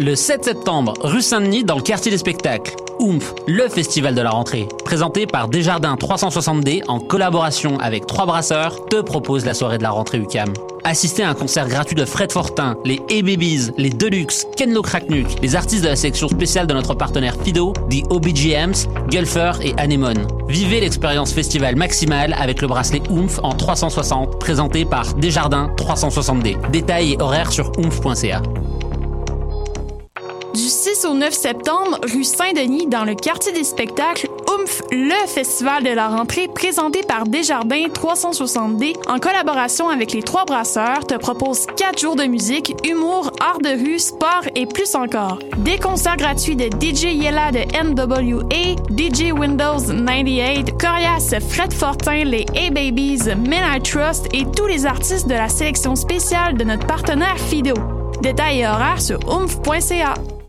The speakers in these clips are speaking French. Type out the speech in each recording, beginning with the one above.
Le 7 septembre, rue Saint-Denis, dans le quartier des spectacles. Oomph, le festival de la rentrée, présenté par Desjardins 360D en collaboration avec Trois Brasseurs, te propose la soirée de la rentrée UCAM. Assistez à un concert gratuit de Fred Fortin, les A-Babies, les Deluxe, Kenlo Kraknuk, les artistes de la sélection spéciale de notre partenaire Fido, The OBGMs, Gulfer et Anemone. Vivez l'expérience festival maximale avec le bracelet Oomph en 360, présenté par Desjardins 360D. Détails et horaires sur oomph.ca. Du 6 au 9 septembre, rue Saint-Denis, dans le quartier des spectacles, Oomph, le festival de la rentrée présenté par Desjardins 360D en collaboration avec les trois brasseurs te propose 4 jours de musique, humour, art de rue, sport et plus encore. Des concerts gratuits de DJ Yella de NWA, DJ Windows 98, Corias, Fred Fortin, les A-Babies, Men I Trust et tous les artistes de la sélection spéciale de notre partenaire Fido. Détails et horaires sur oomph.ca.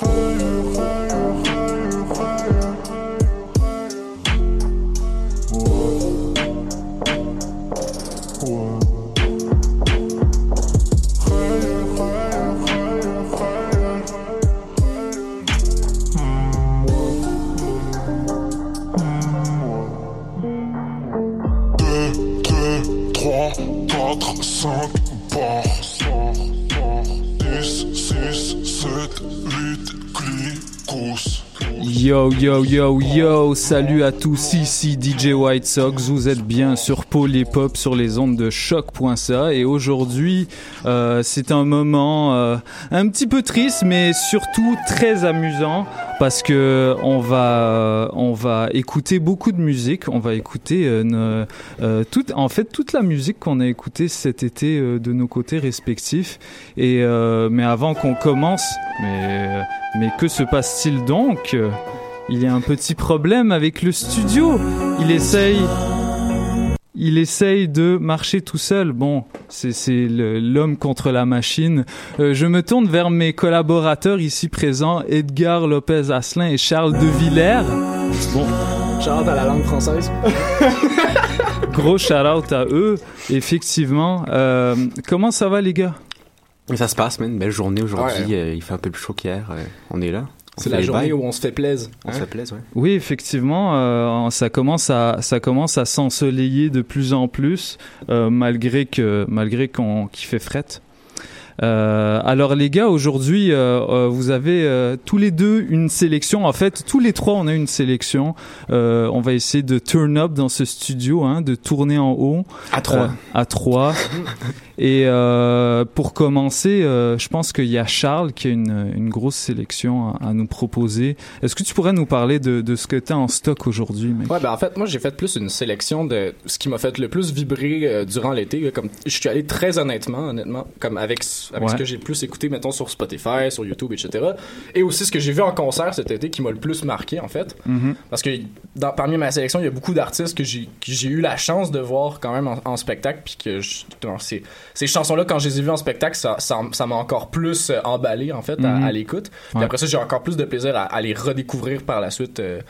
geur, geur. Yo yo yo yo, salut à tous, ici DJ White Sox, vous êtes bien sur Polypop sur les ondes de choc.ca et aujourd'hui euh, c'est un moment euh, un petit peu triste mais surtout très amusant parce que on va on va écouter beaucoup de musique, on va écouter euh, euh, toute en fait toute la musique qu'on a écoutée cet été euh, de nos côtés respectifs. Et euh, mais avant qu'on commence mais mais que se passe-t-il donc? Il y a un petit problème avec le studio. Il essaye, il essaye de marcher tout seul. Bon, c'est l'homme contre la machine. Euh, je me tourne vers mes collaborateurs ici présents, Edgar Lopez Asselin et Charles De Villers. Bon, Genre à la langue française. gros shout out à eux. Effectivement, Euh, comment ça va les gars? Mais ça se passe, man. Une belle journée aujourd'hui. Ouais. euh, il fait un peu plus chaud qu'hier. euh, on est là. C'est la journée bails. où on se fait plaisir. On hein? se fait plaisir, ouais. Oui, effectivement, euh, ça commence à ça commence à s'ensoleiller de plus en plus, euh, malgré que malgré qu'on qu'il fait fret. Euh, alors les gars, aujourd'hui, euh, euh, vous avez euh, tous les deux une sélection. En fait, tous les trois, on a une sélection. Euh, on va essayer de turn up dans ce studio, hein, de tourner en haut. À trois. Euh, à trois. Et euh, pour commencer, euh, je pense qu'il y a Charles qui a une, une grosse sélection à, à nous proposer. Est-ce que tu pourrais nous parler de, de ce que tu as en stock aujourd'hui, mec? Ouais, ben en fait, moi j'ai fait plus une sélection de ce qui m'a fait le plus vibrer euh, durant l'été. Comme je suis allé très honnêtement, honnêtement, comme avec avec Ouais. ce que j'ai plus écouté, mettons, sur Spotify, sur YouTube, etc. Et aussi ce que j'ai vu en concert cet été qui m'a le plus marqué, en fait. Mhm. Parce que dans, parmi ma sélection, il y a beaucoup d'artistes que j'ai eu la chance de voir quand même en, en spectacle. Puis que je- ces, ces chansons-là, quand je les ai vues en spectacle, ça m'a encore plus euh, emballé, en fait, à, Mhm. à l'écoute. Puis Ouais. après ça, j'ai encore plus de plaisir à, à les redécouvrir par la suite. euh,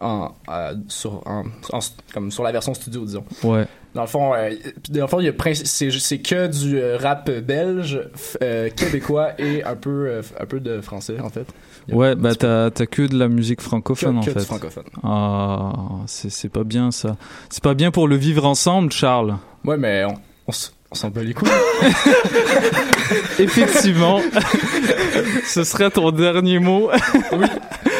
en, à- sur, en- en- comme sur la version studio, disons. Ouais. Dans le fond, euh, dans le fond, il y a princi- c'est que du euh, rap belge, euh, québécois et un peu euh, un peu de français en fait. Ouais, bah t'as t'as que de la musique que, francophone en que fait. francophone. Ah, c'est c'est pas bien ça. C'est pas bien pour le vivre ensemble, Charles. Ouais, mais on, on, on s'en bat les couilles. Effectivement, ce serait ton dernier mot.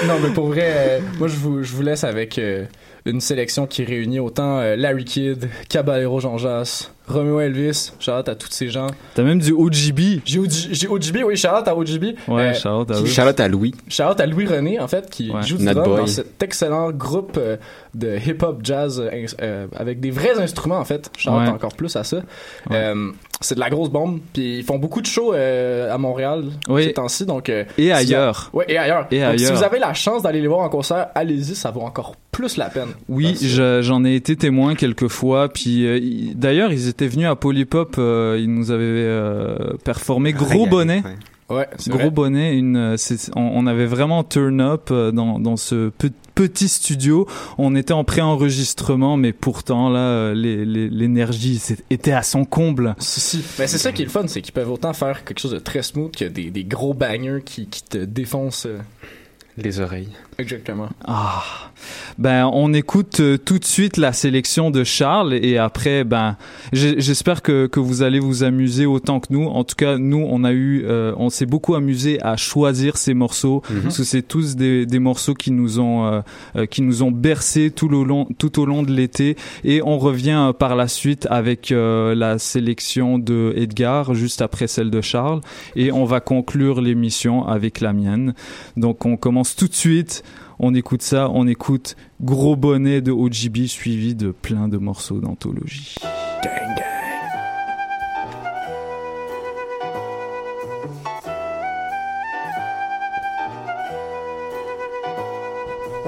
Non, mais pour vrai, euh, moi je vous, je vous laisse avec euh, une sélection qui réunit autant euh, Larry Kidd, Caballero Jean Jas, Romeo Elvis, shout à tous ces gens. T'as même du OGB. J'ai OG j'ai OGB, oui, shout à OGB. Ouais, Euh, oui. Charlotte à Louis. Shout à Louis René en fait qui Ouais. joue du drum dans cet excellent groupe euh, de hip-hop jazz euh, avec des vrais instruments en fait. Shout Ouais. encore plus à ça. Ouais. Euh, c'est de la grosse bombe puis ils font beaucoup de shows euh, à Montréal Oui. ces temps-ci donc euh, Et si- ailleurs. Ouais, et ailleurs. Et Donc, Si ailleurs. vous avez la chance d'aller les voir en concert, allez-y, ça vaut encore plus la peine. Oui, j'en ai été témoin quelques fois. Puis euh, il- d'ailleurs, ils étaient venus à Polypop. euh, ils nous avaient euh, performé gros Régalé, bonnet. ouais. Gros vrai. bonnet, une, c'est- on, on avait vraiment turn up euh, dans, dans ce pe- petit studio. On était en pré-enregistrement, mais pourtant là, euh, les- les- l'énergie était à son comble. Si, si. Ben, c'est ça qui est le fun, c'est qu'ils peuvent autant faire quelque chose de très smooth que des, des gros bangers qui, qui te défoncent. Les oreilles. Exactement. Ah, ben on écoute euh, tout de suite la sélection de Charles et après, ben j'espère que, que vous allez vous amuser autant que nous. En tout cas, nous on a eu, euh, on s'est beaucoup amusé à choisir ces morceaux parce que c'est tous des, des morceaux qui nous ont euh, qui nous ont bercé tout au long tout au long de l'été et on revient par la suite avec la sélection de Edgar juste après celle de Charles et on va conclure l'émission avec la mienne. Donc on commence tout de suite. On écoute ça, on écoute Gros Bonnet de OGB suivi de plein de morceaux d'anthologie.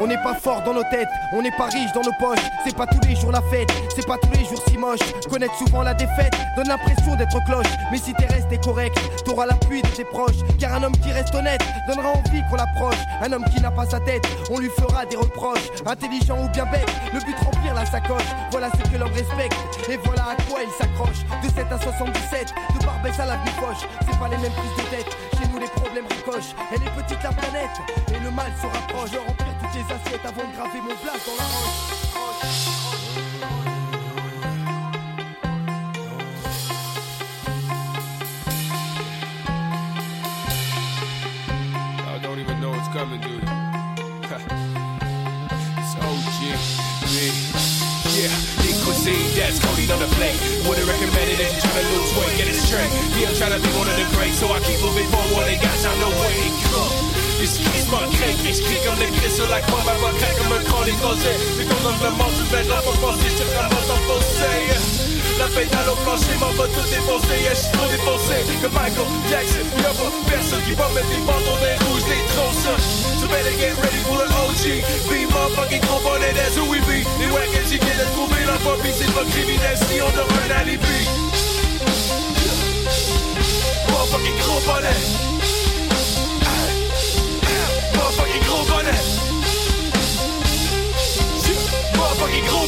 On n'est pas fort dans nos têtes, on n'est pas riche dans nos poches. C'est pas tous les jours la fête, c'est pas tous les jours si moche. Connaître souvent la défaite donne l'impression d'être cloche. Mais si t'es resté correct, t'auras l'appui de tes proches. Car un homme qui reste honnête donnera envie qu'on l'approche. Un homme qui n'a pas sa tête, on lui fera des reproches. Intelligent ou bien bête, le but remplir la sacoche. Voilà ce que l'homme respecte, et voilà à quoi il s'accroche. De 7 à 77, de Barbès à la Bifoche. C'est pas les mêmes prises de tête, chez nous les problèmes ricochent. Elle est petite la planète, et le mal se rapproche. Je les assiettes avant de graver mon place dans la roche. Coming, you? it's OG, me. Big cuisine, that's Cody on the plate. Wouldn't recommend it if you're trying to lose weight, get it straight. Yeah, I'm trying to be one of the greats, so I keep moving forward, ain't got time to wait. Uh, J'esquisse ma craque, j'écris comme les clés sur la croix, ma voix craque comme un cran des français. Mais quand on me montre, je vais là pour penser, je te ramasse en fossé. La pédale au plancher, m'en va tout défoncer, yeah, j'suis trop défoncé. Que Michael Jackson, y'a pas personne qui va mettre des bâtons des rouges, des tronçons. So better get ready for the OG. Be motherfucking bonnet, that's who we be. Les wagons, qui viennent de trouver la phobie, c'est pas criminel si on a un alibi. Motherfucking gros bonnet. Motherfucking gros bonnet. Motherfucking gros.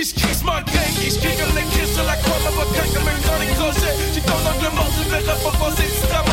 Ils crissent ma gang, ils crient les cris sur la croix, papa craque comme une grande écrasée. J'suis dans l'angle mort, je verrai pas passer, c'est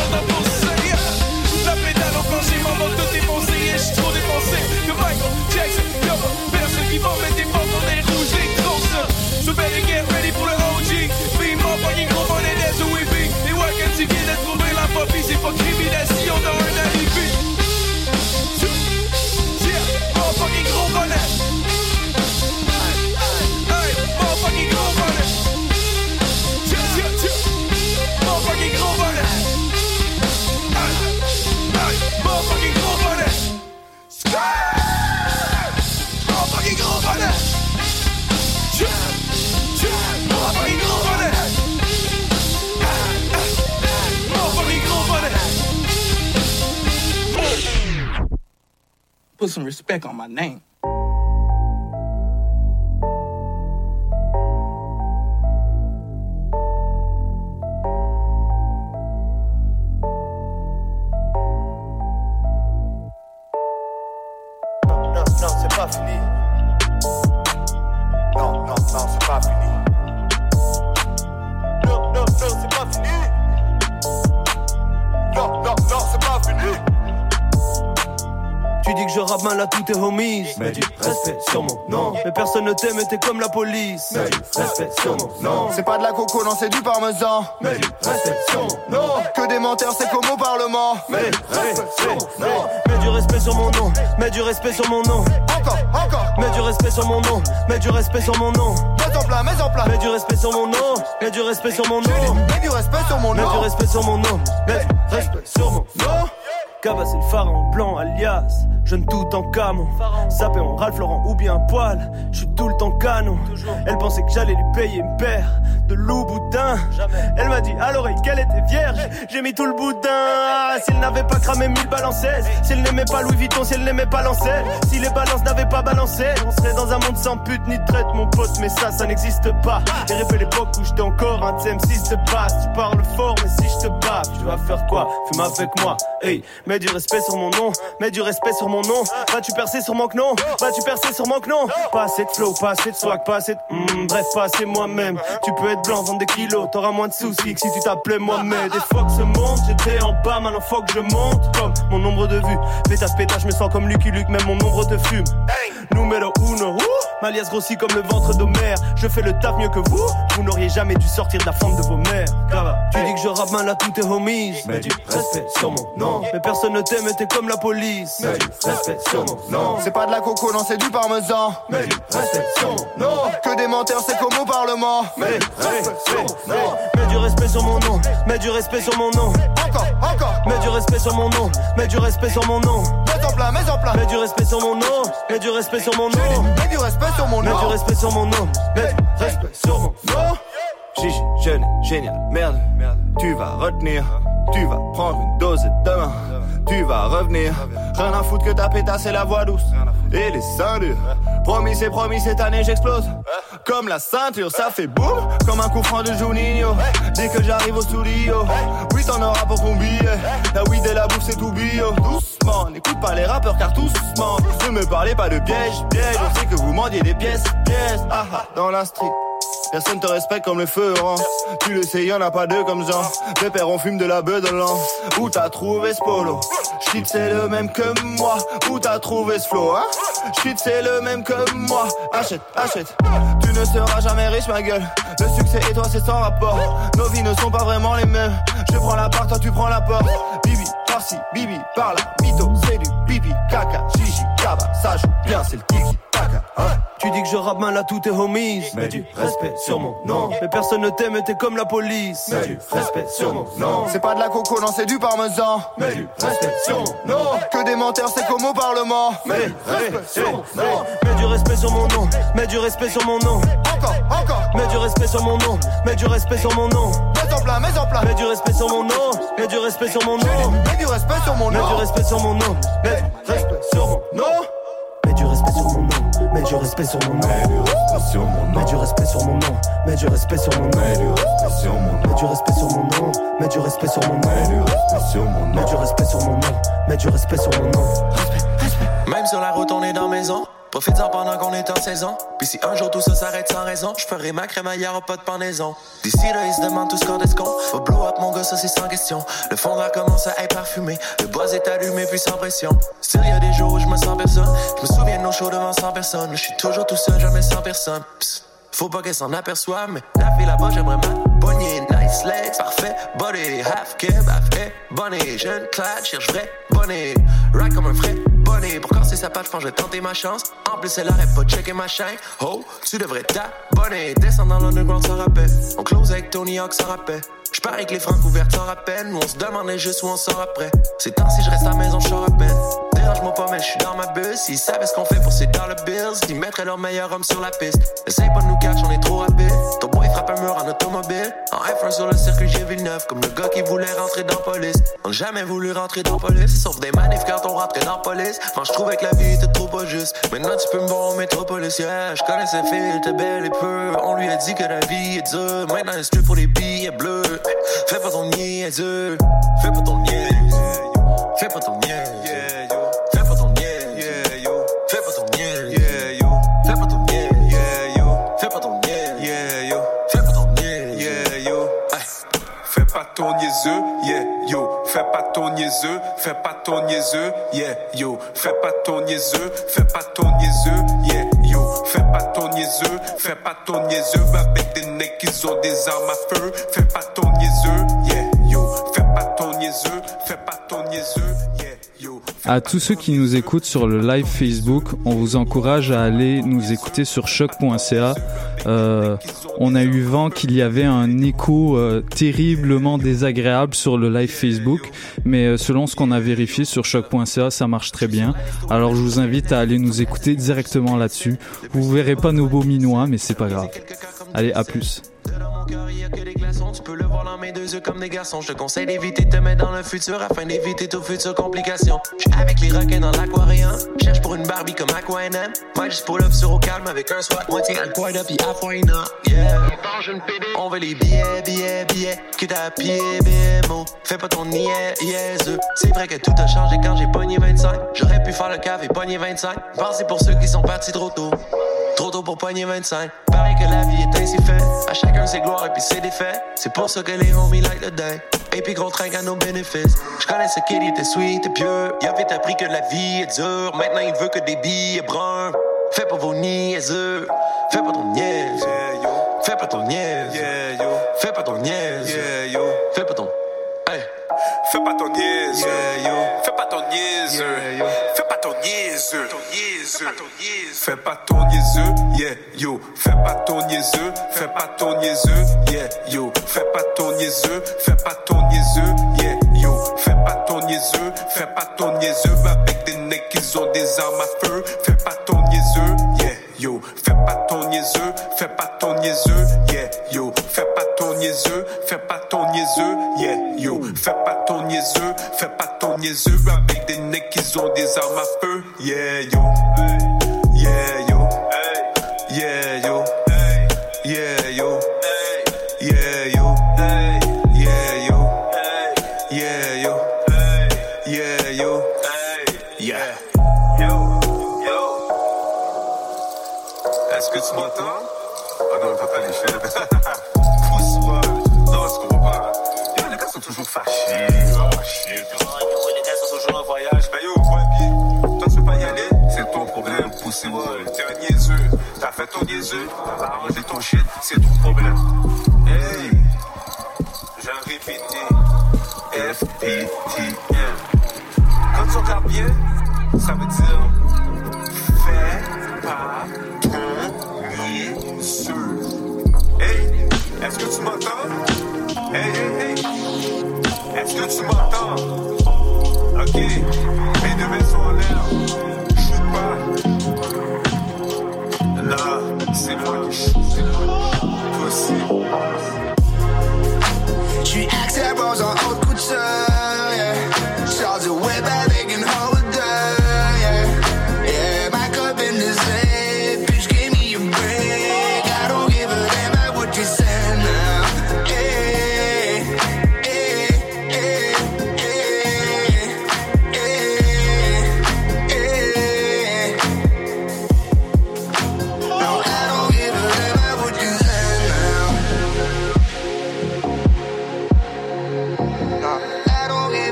put some respect on my name. T'aime et t'es comme la police. Mais du respect sur mon nom. C'est pas de la coco, non, c'est du parmesan. Mais du respect sur mon nom. Que des menteurs, c'est comme au Parlement. Mais du respect sur mon nom. Mets du respect sur mon nom. Mets du respect sur mon nom. Encore, encore. Mets du respect sur mon nom. Mets du respect sur mon nom. Mets en plat, mets en plat. Mets du respect sur mon nom. Mets du respect sur mon nom. Mets du respect sur mon nom. Mets du respect sur mon nom. Mets du respect sur mon nom. Cava c'est le pharaon blanc alias Jeune tout en camon Sapé en Ralph Laurent ou bien poil Je suis tout le temps canon. Elle pensait que j'allais lui payer une paire De loup-boudin Elle m'a dit à l'oreille qu'elle était vierge. J'ai mis tout le boudin. S'il n'avait pas cramé mille balançaises Si elle n'aimait pas Louis Vuitton Si elle n'aimait pas Lancel Si les balances n'avaient pas balancé On serait dans un monde sans pute ni de traite mon pote Mais ça ça n'existe pas. J'ai rêvé l'époque où j'étais encore un TM6 de base. Tu parles fort mais si je te bats Tu vas faire quoi? Fume avec moi. Hey Mets du respect sur mon nom, mets du respect sur mon nom. Vas-tu percer sur mon non? Vas-tu percer sur mon non? Pas assez de flow, pas assez de swag, pas assez de. Hmm, bref, pas moi-même. Tu peux être blanc, vendre des kilos, t'auras moins de soucis que si tu t'appelais moi-même. Des fois que ce monde, j'étais en bas, maintenant que je monte. Comme mon nombre de vues. Pétasse, pétasse, je me sens comme Lucky Luke, même mon nombre te fume. Numéro uno, ma liasse grossit comme le ventre d'Homère. Je fais le taf mieux que vous, vous n'auriez jamais dû sortir de la forme de vos mères. Que je rappe mal à tous tes homies. Mais du respect sur mon nom. Mais personne ne t'aime et t'es comme la police. Mais du respect sur mon nom. C'est pas de la coco, non, c'est du parmesan. Mais du respect sur mon nom. Que des menteurs, c'est comme au Parlement. Mais du respect sur mon nom. Mets du respect sur mon nom. Mets du respect sur mon nom. Encore, encore. Mets du respect sur mon nom. Mets du respect sur mon nom. Mets en plat, mets en plat. Mets du respect sur mon nom. Mets du respect sur mon nom. Mets du respect sur mon nom. Mets du respect sur mon nom. Mets du respect sur mon nom. Chichi, jeune, génial, merde, tu vas retenir, tu vas prendre une dose demain, tu vas revenir. Rien à foutre que ta pétasse c'est la voix douce et les seins durs. Promis, c'est promis, cette année j'explose. Comme la ceinture, ça fait boum, comme un coup franc de Juninho. Dès que j'arrive au studio, oui, t'en auras pour ton billet. La weed et la bouffe, c'est tout bio. Doucement, n'écoute pas les rappeurs car tous mentent. Ne me parlez pas de piège, piège. On sait que vous mendiez des pièces, pièces. Ah ah, dans la street. Personne te respecte comme le feu orange. Tu le sais, y'en a pas deux comme Jean. Les pères on fume de la beuh de l'an. Où t'as trouvé ce polo? Shit, c'est le même que moi. Où t'as trouvé ce flow, hein? Shit, c'est le même que moi. Achète, achète. Tu ne seras jamais riche, ma gueule. Le succès et toi, c'est sans rapport. Nos vies ne sont pas vraiment les mêmes. Je prends la part, toi, tu prends la porte. Bibi, par-ci, bibi, par-là. Mytho, c'est du pipi, caca. Chichi, kaba, ça joue bien, c'est le tiki. Hein tu dis que je rappe mal à tous tes homies. Mets du respect sur mon nom. Mais personne ne t'aime et t'es comme la police. Mets du respect sur mon nom. C'est pas de la coco, non, c'est du parmesan. Mets du respect sur mon nom. Que des menteurs, c'est comme au Parlement. Mets du respect sur mon nom. Mets du respect sur mon nom. Mets du respect sur mon nom. Encore, encore. Mets du respect sur mon nom. Mets du respect sur mon nom. Mets en plat, mets en plat. Mets du respect sur mon nom. Mets du respect sur mon nom. Mets du respect sur mon nom. Mets du respect sur mon nom. Mets du respect sur mon nom. Mets du respect sur mon nom, mets du respect sur mon nom. Mets du respect sur mon nom, mets du respect sur mon nom. Mets du respect sur mon nom, mets du respect sur mon nom. Mets du respect sur mon nom, mets du respect sur mon nom. Même sur la route on est dans mes ans Profites-en pendant qu'on est en saison. Puis si un jour tout ça s'arrête sans raison, je ferai ma crème ailleurs, pas de pendaison. D'ici là, ils se demandent tous quand est-ce qu'on va blow up, mon gars, ça c'est sans question. Le fond de commence à être parfumé. Le bois est allumé, puis sans pression. Still, y a des jours où je me sens personne. Je me souviens de nos shows devant 100 personnes. Je suis toujours tout seul, jamais sans personne. Psst. Faut pas qu'elle s'en aperçoive, mais la fille là-bas, j'aimerais ma. Nice legs, parfait, body, half keb, half bonnet. Jeune clad, cherche vrai, bonnet. Right comme un vrai bonnet. Pour casser sa patte, je pense que vais tenter ma chance. En plus, elle arrête pas de checker ma chaîne. Oh, tu devrais t'abonner. Descendre dans l'underground sans rappel. On close avec Tony Hawk sans rappel. Je parie que les francs ouvertes s'en rappellent. Nous on se demandait juste où on sort après. C'est temps si je reste à la maison, je mais je suis dans ma bus. S'ils savaient ce qu'on fait pour ces dollar bills, ils mettraient leur meilleur homme sur la piste. Essaye pas de nous catch, on est trop rapide. Ton boy frappe un mur en automobile. En F1 sur le circuit G9. comme le gars qui voulait rentrer dans police. On n'a jamais voulu rentrer dans police, sauf des manifs quand on rentrait dans police. Enfin, je trouvais que la vie était trop pas juste. Maintenant, tu peux me voir au métropolis, yeah. Je connais cette fille, elle belle et peu. On lui a dit que la vie est dure. Maintenant, elle se pour les billets bleus. Fais pas ton niaiseux. Fais pas ton niaiseux. Fais pas ton niaiseux. Fais pas ton niaiseux, fais pas ton niaiseux, yeah, yo. Fais pas ton niaiseux, fais pas ton niaiseux, yeah, yo. Fais pas ton niaiseux, fais pas ton niaiseux. Avec des necks qui ont des armes à feu. Fais pas ton niaiseux, yeah, yo. Fais pas ton niaiseux, fais pas ton niaiseux. À tous ceux qui nous écoutent sur le live Facebook, on vous encourage à aller nous écouter sur choc.ca. Euh, on a eu vent qu'il y avait un écho euh, terriblement désagréable sur le live Facebook, mais euh, selon ce qu'on a vérifié sur choc.ca, ça marche très bien. Alors je vous invite à aller nous écouter directement là-dessus. Vous verrez pas nos beaux minois, mais c'est pas grave. Allez, à plus. Il y a que des glaçons, tu peux le voir dans mes deux yeux comme des garçons. Je te conseille d'éviter de te mettre dans le futur afin d'éviter toute future complication. J'suis avec les requins dans l'aquarium. Cherche pour une Barbie comme Aquanem. Moi, juste pull up sur au calme avec un swat. Moitié foina. Yeah. On veut les billets, billets, billets. Que t'as pied, BMO. Fais pas ton niais, yes. C'est vrai que tout a changé quand j'ai pogné 25. J'aurais pu faire le cave et pogner 25. Pensez pour ceux qui sont partis trop tôt. Trop tôt pour pogner 25. Pareil que la vie est ainsi faite. À chacun ses gloires et puis ses défaites. C'est pour ça que les homies like the day. Et puis gros train à nos bénéfices. Je connais ce kid, il était sweet et pieux. Il avait appris que la vie est dure. Maintenant il veut que des billets bruns. Fais pas vos niaiseux. Fais pas ton niaise. Fais pas ton niaise. Fais pas ton niaise. Fais pas ton. Hey. Fais pas ton niaise, Fais pas ton niaise, Fais pas ton niaise, Fais pas ton niaiseux, yeah, yo. Fais pas ton niaiseux, fais pas ton niaiseux, yeah, yo. Fais pas ton niaiseux, fais pas ton niaiseux, yeah, yo. Fais pas ton niaiseux, fais pas ton niaiseux. Avec des necks qui ont des armes à feu. Fais pas ton niaiseux, yeah, yo. Fais pas ton niaiseux, fais pas ton niaiseux, yeah, fais pas ton niaiseux, yeah, yo. Fais pas ton niaiseux, fais pas ton niaiseux. Avec des necks qui ont des armes à feu, yeah, yo.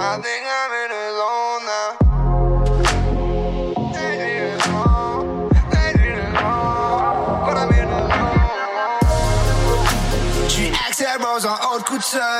I think I'm in a zone now. Tu Axel Rose en haute couture, yeah.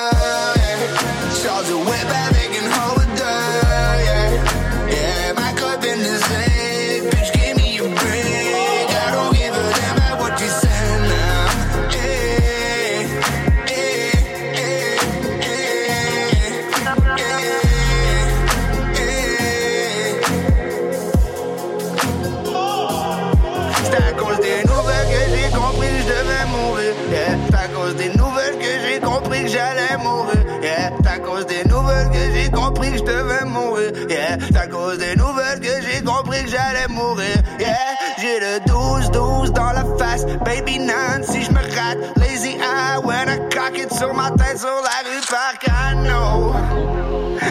Cock it sur ma tête sur la rue par I know.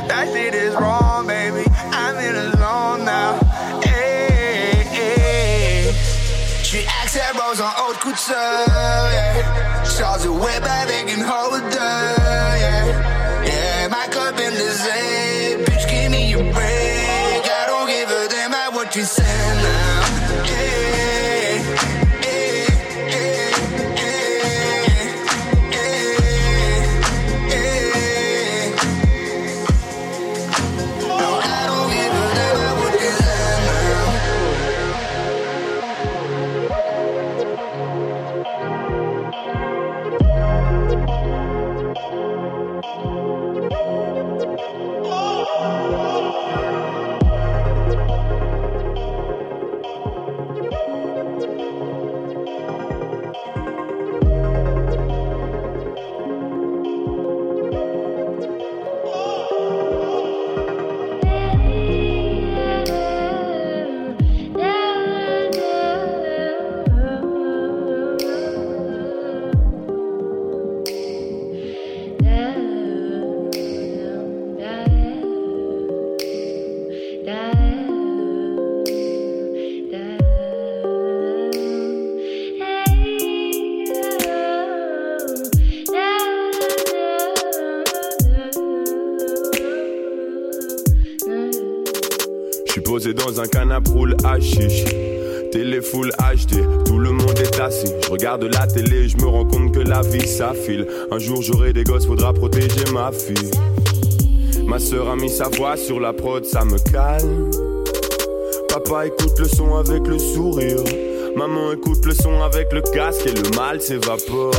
That shit is wrong, baby. I'm in a zone now. Hey, hey. J'suis Axel Rose en haute couture, yeah. Charles de Web avec une holder, yeah. Un canapé roule hashish. Télé full HD, tout le monde est assis. Je regarde la télé, je me rends compte que la vie s'affile. Un jour j'aurai des gosses, faudra protéger ma fille. Ma soeur a mis sa voix sur la prod, ça me calme. Papa écoute le son avec le sourire. Maman écoute le son avec le casque et le mal s'évapore.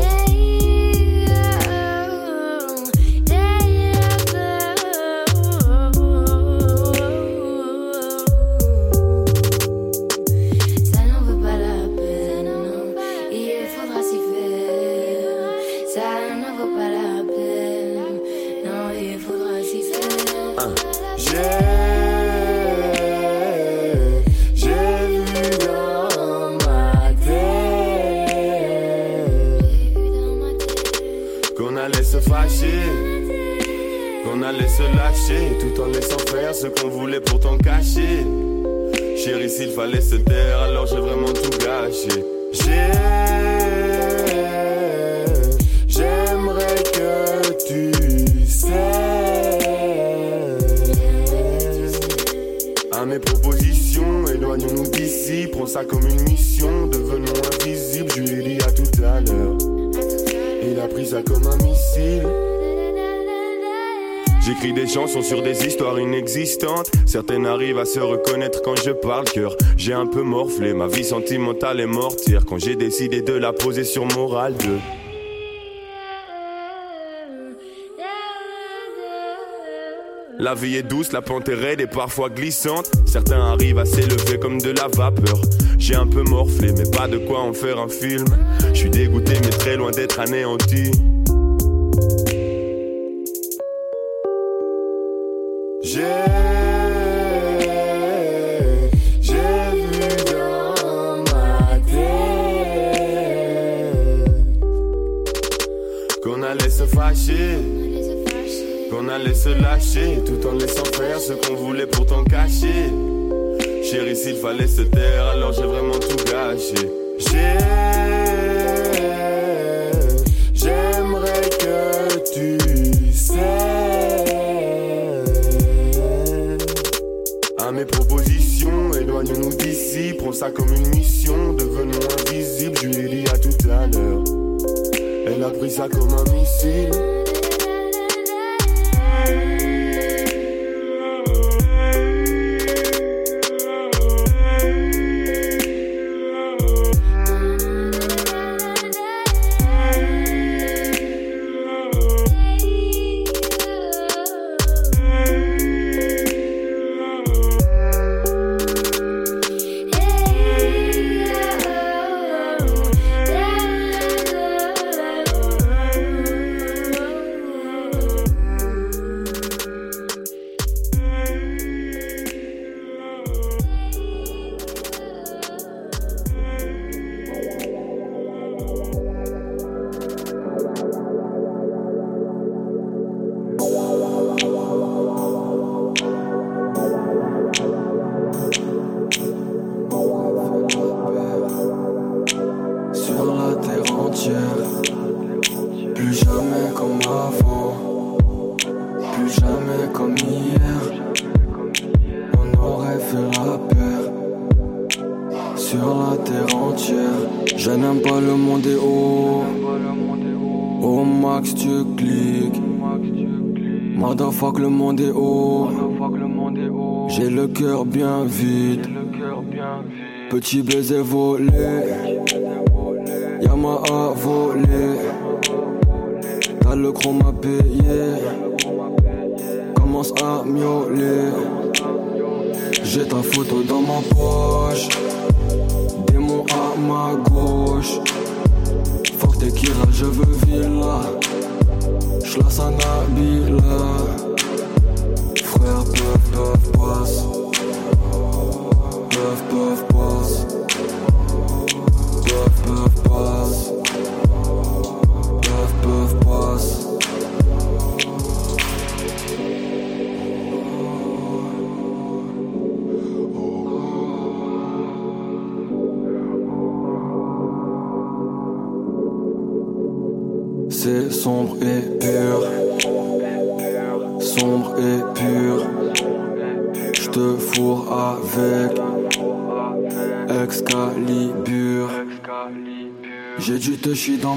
Certaines arrivent à se reconnaître quand je parle cœur. J'ai un peu morflé, ma vie sentimentale est mortière. Quand j'ai décidé de la poser sur Moral 2. La vie est douce, la pente est raide et parfois glissante. Certains arrivent à s'élever comme de la vapeur. J'ai un peu morflé, mais pas de quoi en faire un film. Je suis dégoûté, mais très loin d'être anéanti. S'il fallait se taire, alors j'ai vraiment tout gâché. Petit baiser volé.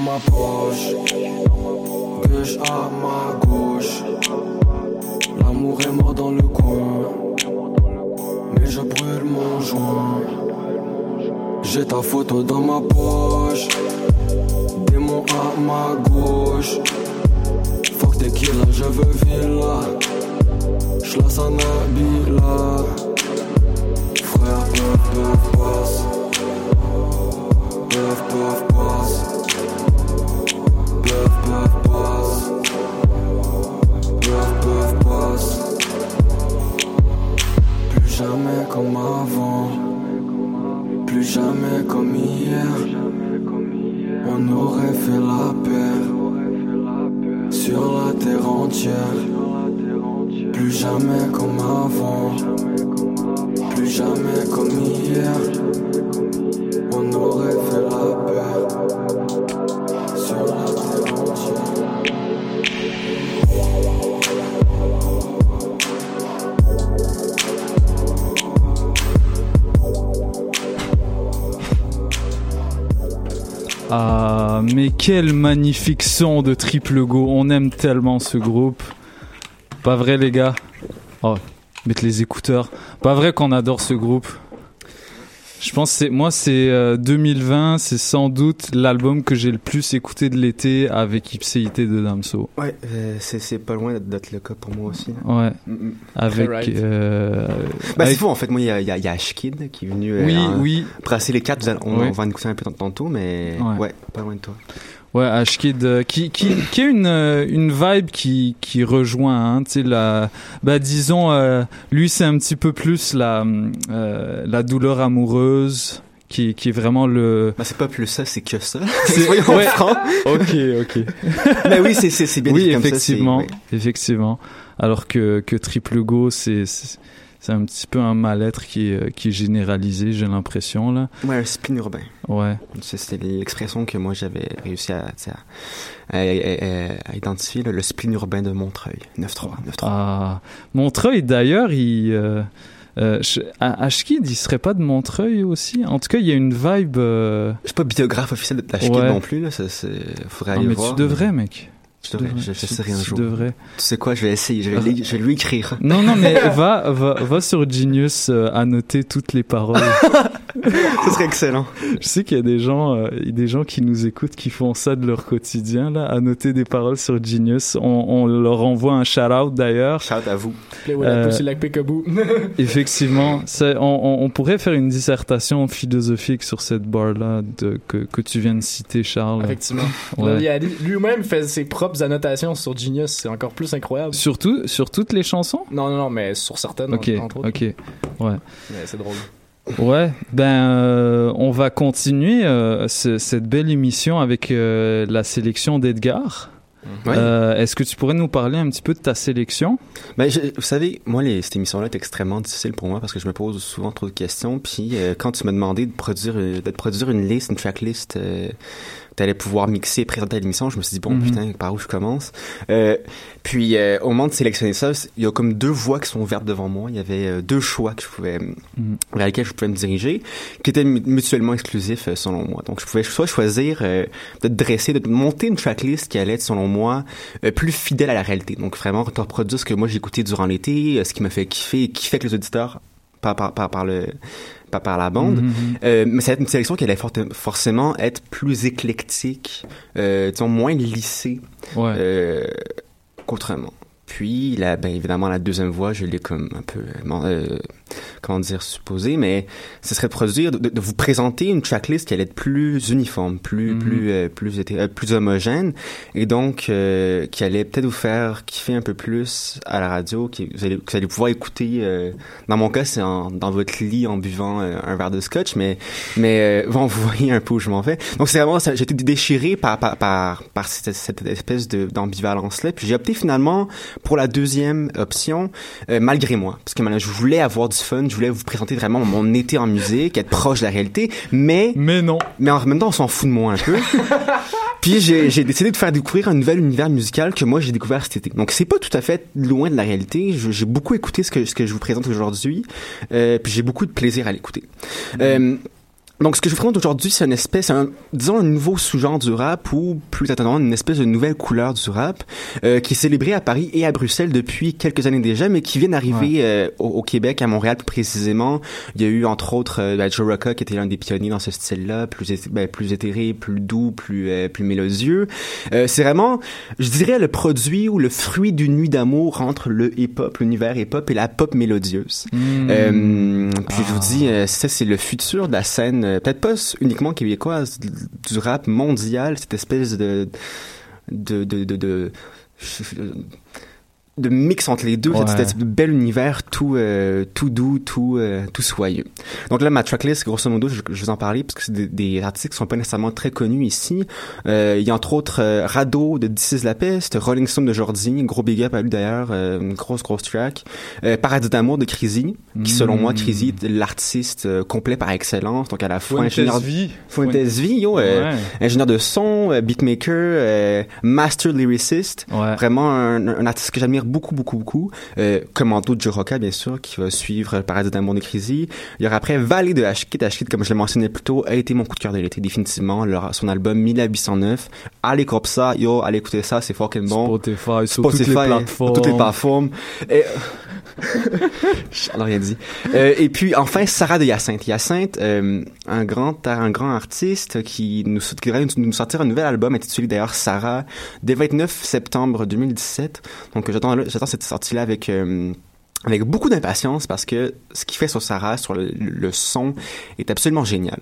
Du touchy sur la terre entière. Plus jamais comme avant, plus jamais comme hier. On aurait fait la paire sur la terre entière. Ah, mais quel magnifique son de Triple Go. On aime tellement ce groupe. Pas vrai, les gars? Oh, mettre les écouteurs. Pas vrai qu'on adore ce groupe. Je pense que c'est moi c'est euh, 2020, c'est sans doute l'album que j'ai le plus écouté de l'été avec Ipséité de Damso. Ouais, euh, c'est c'est pas loin d'être le cas pour moi aussi. Ouais. Mm, mm. Avec right. euh, Bah, avec- c'est fou, en fait. Moi, il y a, il y a, y a Ashkid qui est venu euh, Oui, oui. brasser les quatre. Oui. on va en écouter un peu tantôt, mais Ouais. ouais, pas loin de toi. Ouais, Ashkid, euh, qui, qui, qui a une, euh, une vibe qui, qui rejoint, hein, tu sais, la, bah, disons, euh, lui, c'est un petit peu plus la, euh, la douleur amoureuse, qui, qui est vraiment le... Bah, c'est pas plus ça, c'est que ça. C'est- Soyons ouais. francs. Ok, ok. Mais oui, c'est- c'est- bien Oui, ça, effectivement, ouais. effectivement. Alors que, que Triple Go, c'est, c'est un petit peu un mal-être qui est, qui est généralisé, j'ai l'impression, là. Ouais, un spleen urbain. Ouais. C'est- C'était l'expression que moi j'avais réussi à, identifier, là, le spleen urbain de Montreuil. 9-3. 9-3. Ah, Montreuil, d'ailleurs, il, euh, Euh, je- Ashkid, il serait pas de Montreuil aussi? En tout cas, il y a une vibe. euh, Je suis pas biographe officiel de Ashkid Ouais. non plus, là. Ça. Faudrait Ah, aller mais voir. tu devrais, mec. Je devrais, j'essaierai Tu- un tu jour. devrais. Tu sais quoi, je vais essayer, je vais, je vais lui écrire. Non, non, mais va, va, va sur Genius euh, annoter toutes les paroles. Ce serait excellent. Je sais qu'il y a des gens, euh, des gens qui nous écoutent qui font ça de leur quotidien, là, annoter des paroles sur Genius. On, on leur envoie un shout-out d'ailleurs. Shout à vous. Euh. Effectivement, c'est- on, on, on pourrait faire une dissertation philosophique sur cette barre-là que, que tu viens de citer, Charles. Effectivement. Ouais. Là, il a dit- Lui-même fait ses propres annotations sur Genius, c'est encore plus incroyable. Surtout sur toutes les chansons? Non, non, non, mais sur certaines, Ok, entre autres. ok, ouais. Mais c'est drôle. Ouais, ben euh, on va continuer euh, ce- cette belle émission avec euh, la sélection d'Edgar. Ouais. Euh, Est-ce que tu pourrais nous parler un petit peu de ta sélection? Ben, je- vous savez, moi, les, cette émission-là est extrêmement difficile pour moi parce que je me pose souvent trop de questions. Puis, euh, quand tu m'as demandé de produire, de produire une liste, une tracklist, euh, t'allais pouvoir mixer et présenter l'émission, je me suis dit, bon, Mhm. putain, par où je commence? Euh, puis, euh, au moment de sélectionner ça, il y a comme deux voies qui sont ouvertes devant moi. Il y avait euh, deux choix que je pouvais, Mhm. vers lesquels je pouvais me diriger, qui étaient mu- mutuellement exclusifs, euh, selon moi. Donc, je pouvais soit choisir euh, de dresser, de monter une tracklist qui allait être, selon moi, euh, plus fidèle à la réalité. Donc, vraiment reproduire ce que moi j'ai écouté durant l'été, euh, ce qui m'a fait kiffer et qui fait que les auditeurs par, par, par, par le par, par la bande. Mhm. Euh, mais ça va être une sélection qui allait forcément être plus éclectique, euh, disons moins lissée Ouais. euh, qu'autrement. Puis, là, ben, évidemment, la deuxième voie, je l'ai comme un peu, euh, comment dire, supposé, mais ce serait de produire, de, de vous présenter une tracklist qui allait être plus uniforme, plus, Mhm. plus, euh, plus, euh, plus homogène, et donc euh, qui allait peut-être vous faire kiffer un peu plus à la radio, qui vous allez, que vous allez pouvoir écouter. euh, dans mon cas, c'est en- dans votre lit en buvant un verre de scotch, mais, mais bon, vous voyez un peu où je m'en vais. Donc c'est vraiment, j'ai été déchiré par par par, par cette, cette espèce de d'ambivalence là. Puis j'ai opté finalement pour la deuxième option, malgré moi, parce que je voulais avoir du fun, je voulais vous présenter vraiment mon été en musique, être proche de la réalité, mais mais non, mais en même temps, on s'en fout de moi un peu. Puis j'ai décidé de faire découvrir un nouvel univers musical que moi j'ai découvert cet été. Donc c'est pas tout à fait loin de la réalité. J'ai beaucoup écouté ce que ce que je vous présente aujourd'hui, euh, puis j'ai beaucoup de plaisir à l'écouter. Euh, donc, ce que je vous présente aujourd'hui, c'est une espèce, un, disons, un nouveau sous-genre du rap ou, plus étonnamment, une espèce de nouvelle couleur du rap euh, qui est célébrée à Paris et à Bruxelles depuis quelques années déjà, mais qui vient d'arriver euh, au, au Québec, à Montréal plus précisément. Il y a eu, entre autres, euh, ben, Joe Rocca qui était l'un des pionniers dans ce style-là, plus, ben, plus éthéré, plus doux, plus, euh, plus mélodieux. Euh, c'est vraiment, je dirais, le produit ou le fruit d'une nuit d'amour entre le hip-hop, l'univers hip-hop et la pop mélodieuse. Mm. Euh, puis je vous dis, euh, ça c'est le futur de la scène, peut-être pas uniquement québécoise, du rap mondial, cette espèce de de, de, de mix entre les deux, Ouais. espèce de bel univers tout euh, tout doux, tout euh, tout soyeux. Donc là, ma tracklist, grosso modo, je, je vous en parler parce que c'est des, des artistes qui sont pas nécessairement très connus ici. Euh, il y a entre autres euh, Rado de This is la peste, Rolling Stone de Jordi, gros big up à lui d'ailleurs, euh, une grosse grosse track. Euh, Paradis d'amour de Crazy, qui selon moi, Mm. Crazy est l'artiste euh, complet par excellence, donc à la fois ingénieur V. Fuentes V, yo, euh, Ouais. ingénieur de son, beatmaker, euh, master lyricist, vraiment un, un artiste que j'admire beaucoup beaucoup beaucoup. Euh, Commando de Joe Rocca, bien sûr, qui va suivre Paradis d'amour de Crazy. Il y aura après Valley de Ashkid. Ashkid, comme je l'ai mentionné plus tôt, a été mon coup de cœur de l'été définitivement. Leur, son album 1809. Allez comme ça, yo, allez écouter ça, c'est fucking bon. Spotify, sur toutes les plateformes. sur toutes les plateformes. Et, Ai rien dit. Euh, et puis enfin Sarah de Hyacinthe. Hyacinthe, euh, un grand un grand artiste qui nous qui nous- sortir un nouvel album intitulé d'ailleurs Sarah dès 29 septembre 2017. Donc j'attends j'attends cette sortie là avec euh, avec beaucoup d'impatience parce que ce qu'il fait sur Sarah, sur le, le son, est absolument génial.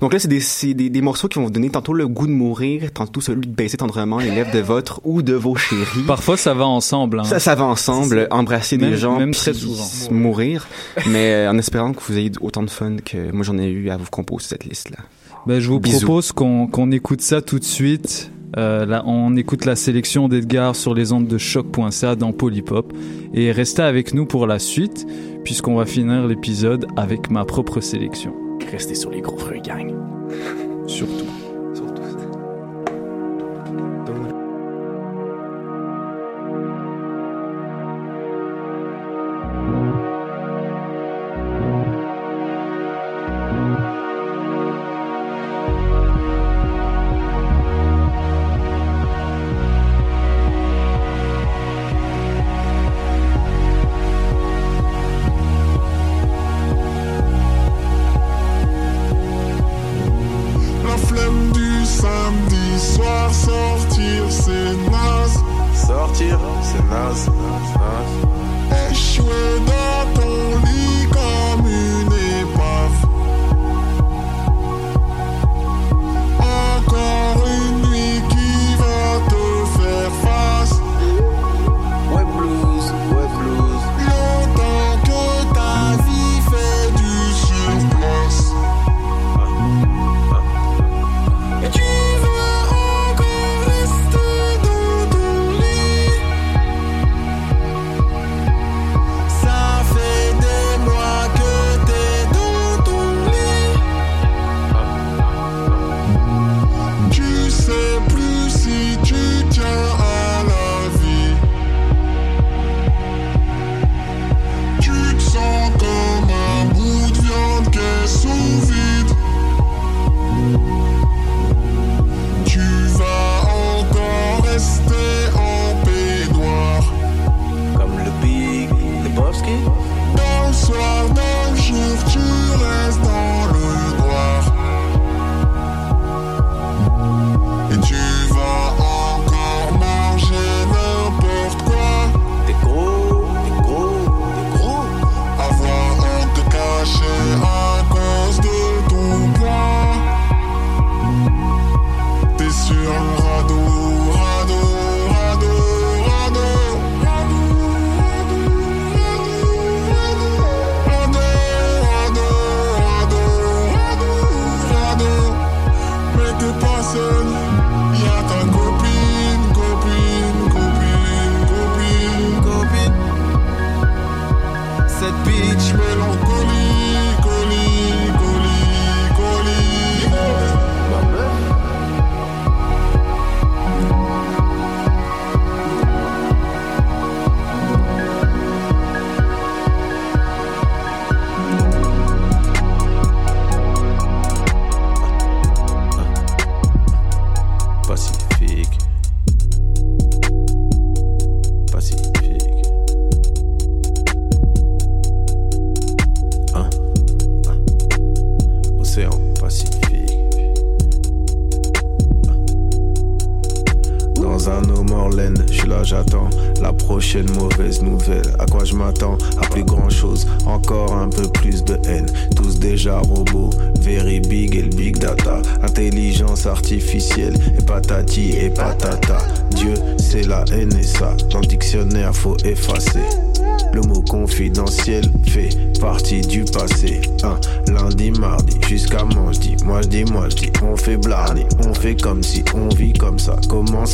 Donc là, c'est des, c'est des, des morceaux qui vont vous donner tantôt le goût de mourir, tantôt celui de baisser tendrement les lèvres de votre ou de vos chéris. Parfois, ça va ensemble. Hein. Ça, ça va ensemble, embrasser des gens, même très souvent. mourir, mais euh, en espérant que vous ayez autant de fun que moi j'en ai eu à vous composer cette liste-là. Ben, je vous Bisous. propose qu'on qu'on écoute ça tout de suite. Euh, là, on écoute la sélection d'Edgar sur les ondes de choc.ca dans Polypop. Et restez avec nous pour la suite, puisqu'on va finir l'épisode avec ma propre sélection. Restez sur les gros fruits, gang. Surtout.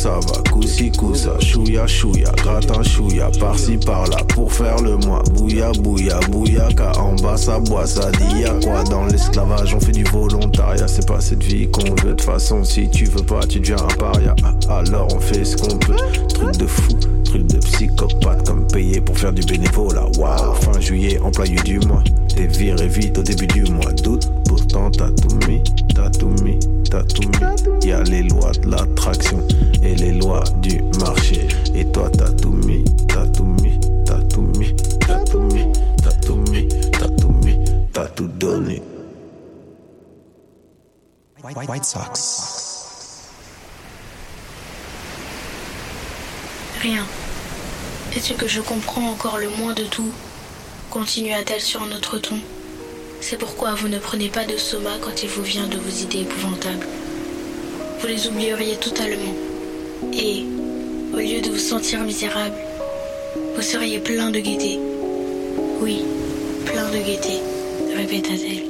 Ça va Coussi coussa, chouya chouya, gratin chouya, par-ci par-là pour faire le mois. Bouya bouya, bouyaka, en bas ça boit, ça dit y'a quoi dans l'esclavage? On fait du volontariat, c'est pas cette vie qu'on veut. De façon, si tu veux pas, tu deviens un paria. Alors on fait ce qu'on peut. Truc de fou, truc de psychopathe, comme payé pour faire du bénévolat. Waouh, fin juillet, employé du mois. T'es viré vite au début du mois d'août. Pourtant, t'as tout mis, t'as tout mis, t'as tout mis. Y a les lois de l'attraction et les lois du marché. Et toi, t'as tout mis, t'as tout mis, t'as tout mis, t'as tout mis, t'as tout mis, t'as tout mis, t'as tout donné. White Sox. Rien. Et ce que je comprends encore le moins de tout, continua-t-elle sur un autre ton. C'est pourquoi vous ne prenez pas de soma quand il vous vient de vos idées épouvantables. Vous les oublieriez totalement. Et, au lieu de vous sentir misérable, vous seriez plein de gaieté. Oui, plein de gaieté, répéta-t-elle.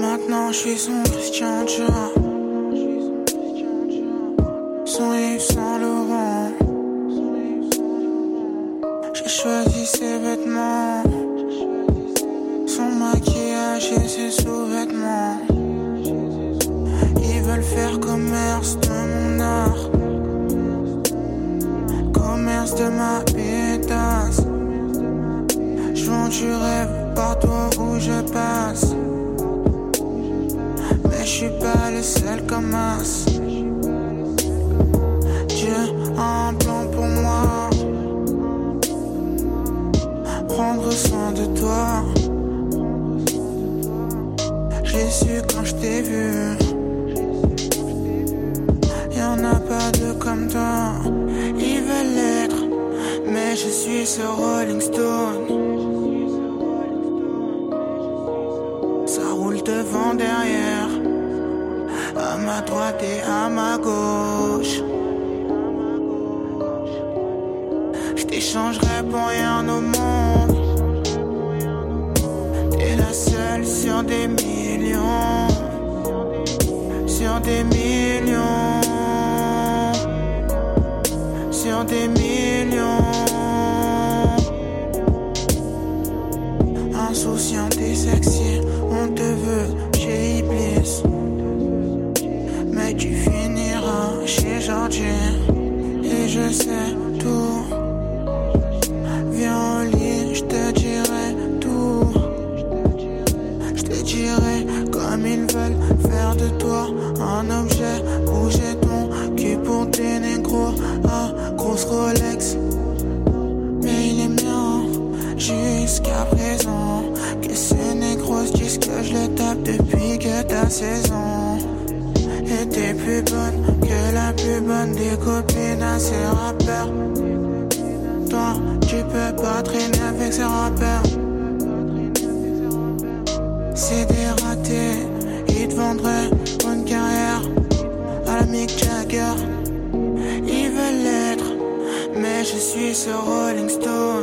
Maintenant je suis son Christian Dior Son Yves Saint Laurent J'ai choisi ses vêtements ses sous-vêtements Ils veulent faire commerce de mon art Commerce de ma pétasse Je vends du partout où je passe mais je suis pas le seul comme as. Dieu a un plan pour moi. Prendre soin de toi. J'ai su quand je t'ai vu. Y'en a pas deux comme toi. Ils veulent l'être, mais je suis ce Rolling Stone. Ça roule devant, derrière, à ma droite et à ma gauche. Je t'échangerai pour rien au monde. T'es la seule sur des millions, sur des millions, sur des millions. Insouciante et sexy, on te veut chez Iblis. Mais tu finiras chez Georgie. Et je sais depuis que ta saison était plus bonne que la plus bonne des copines à ces rappeurs. Toi, tu peux pas traîner avec ces rappeurs. C'est des ratés, ils te vendraient une carrière à la Mick Jagger. Ils veulent l'être, mais je suis ce Rolling Stone.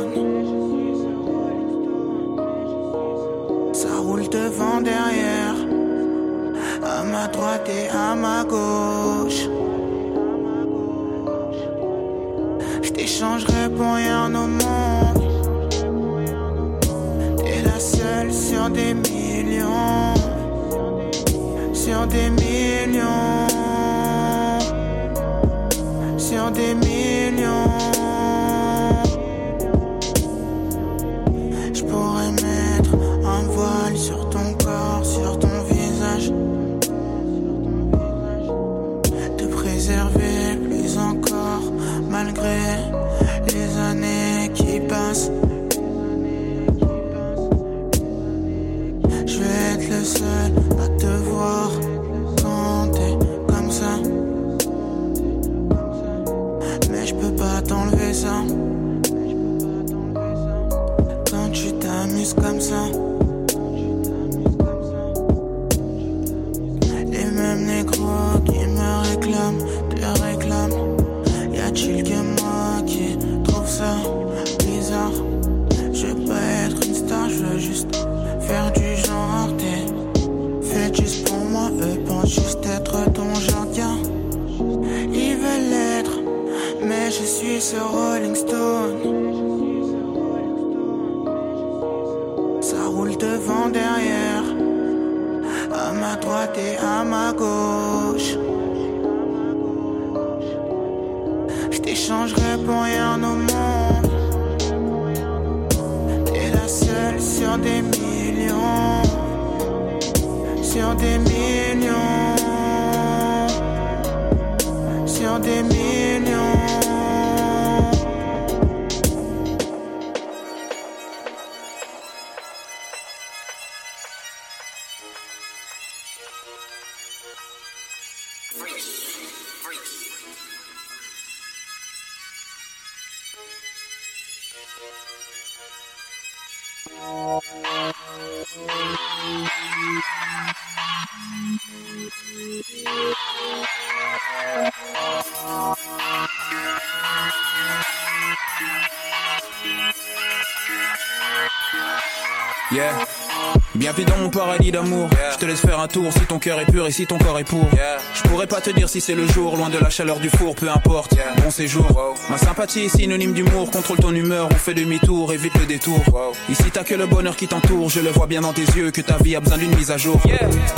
Bienvenue dans mon paradis d'amour. Je te laisse faire un tour si ton cœur est pur et si ton corps est pour. Je pourrais pas te dire si c'est le jour, loin de la chaleur du four, peu importe. Bon séjour. Ma sympathie est synonyme d'humour. Contrôle ton humeur ou fais demi-tour, évite le détour. Ici t'as que le bonheur qui t'entoure. Je le vois bien dans tes yeux que ta vie a besoin d'une mise à jour.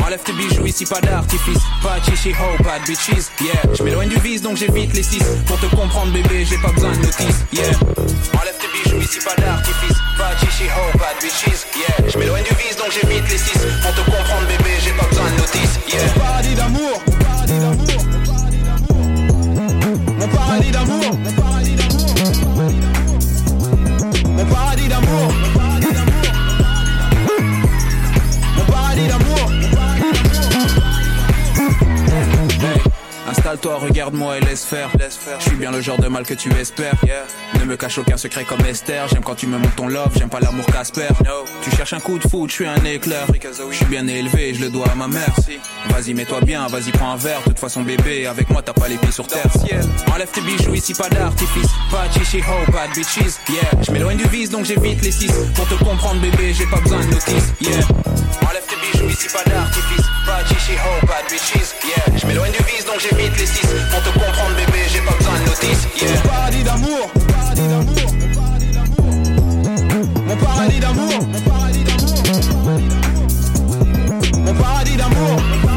Enlève tes bijoux, ici pas d'artifice. Pas de chichi ho, pas de bitches. Yeah. Je m'éloigne du vice donc j'évite les six. Pour te comprendre bébé, j'ai pas besoin de notice. Yeah. Enlève tes bijoux, ici pas d'artifice. Pas chichi. Yeah. Je m'éloigne du vice donc j'évite les six. Pour te comprendre bébé, j'ai pas besoin de notice. Yeah. Paradis d'amour. Paradis d'amour. Mon paradis d'amour. Installe-toi, regarde-moi et laisse faire. Je suis bien le genre de mal que tu espères. Ne me cache aucun secret comme Esther. J'aime quand tu me montres ton love, j'aime pas l'amour Casper. Tu cherches un coup de foot, je suis un éclair. Je suis bien élevé, je le dois à ma mère. Vas-y, mets-toi bien, vas-y, prends un verre. De toute façon, bébé, avec moi, t'as pas les pieds sur terre. Enlève tes bijoux, ici pas d'artifice. Pas de chichi ho, pas de bitches. Yeah, je m'éloigne du vice, donc j'évite les six. Pour te comprendre, bébé, j'ai pas besoin de notice. Yeah, enlève tes bijoux, ici pas d'artifice. Yeah, je m'éloigne du vice, donc j'évite les six. Pour te comprendre, bébé, j'ai pas besoin de notice. Yeah, mon paradis d'amour. Mon paradis d'amour. Mon paradis d'amour. Mon paradis d'amour. Mon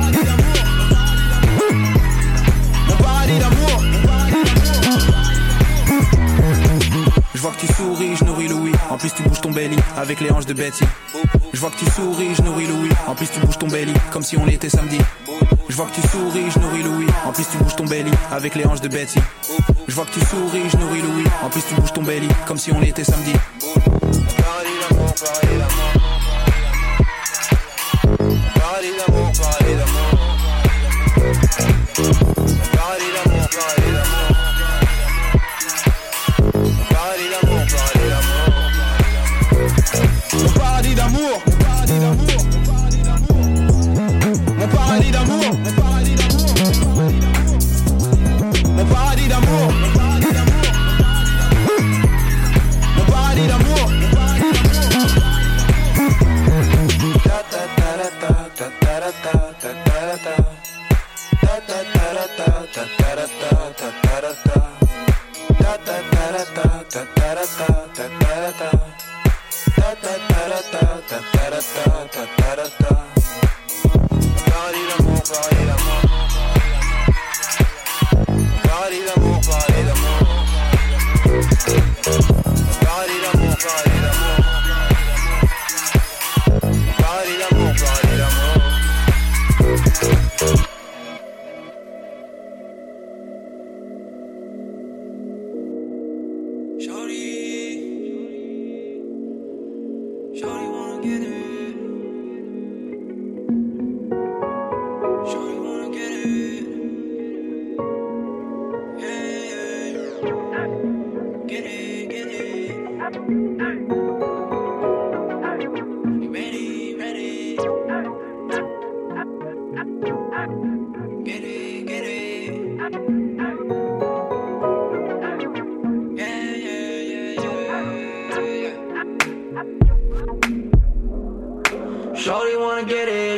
vois que tu souris, je nourris Louis. En plus, tu bouges ton belly avec les hanches de Betty. Je vois que tu souris, je nourris Louis. En plus, tu bouges ton belly comme si on était samedi. Je vois que tu souris, je nourris Louis. En plus, tu bouges ton belly avec les hanches de Betty. Je vois que tu souris, je nourris Louis. En plus, tu bouges ton belly comme si on était samedi. D'amour, d'amour. D'amour,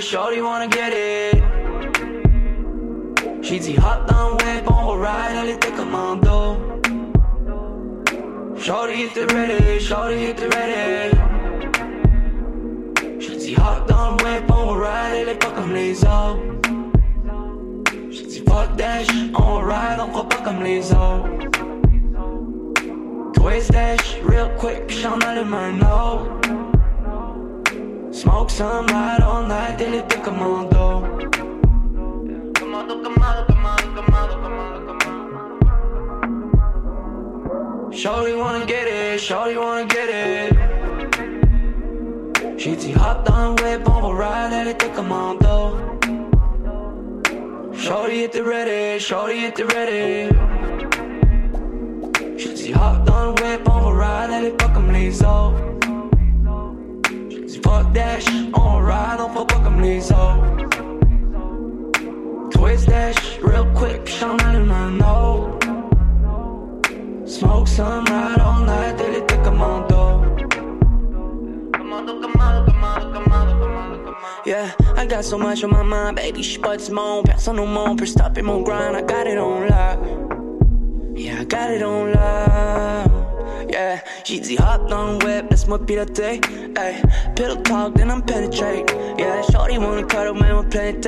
shorty wanna get it. She dit hop dans le web, on va ride, elle était commando. Shorty était ready, shorty était ready. She dit hop dans le web, on va ride, elle est pas comme les autres. She dit fuck shit, on va ride, on croit pas comme les autres. Twist shit real quick, puis j'en allume un autre. Smoke some light all night, till it commando. Commando, commando, commando, commando, commando, commando. Shorty wanna get it, shorty wanna get it. She dit hop dans le whip, on va ride, elle était commando. Shorty était ready, shorty était ready. She dit hop dans le whip, on va ride, elle est pas comme les autres. Fuck that shit, on ride, on fuck pas comme les autres. Twist that shit real quick, puis j'en allume un autre. Smoke some, ride all night, till it commando. Commando, commando, commando, commando, commando, commando. Yeah, I got so much on my mind, baby, je suis pas du monde. Personne au monde peut stopper mon grind, I got it on lock. Yeah, I got it on lock. Yeah, dit hop dans le web, laisse-moi piloter. Hey, pillow talk, then I'm penetrate. Yeah, shorty wanna cuddle, man, we'll play it.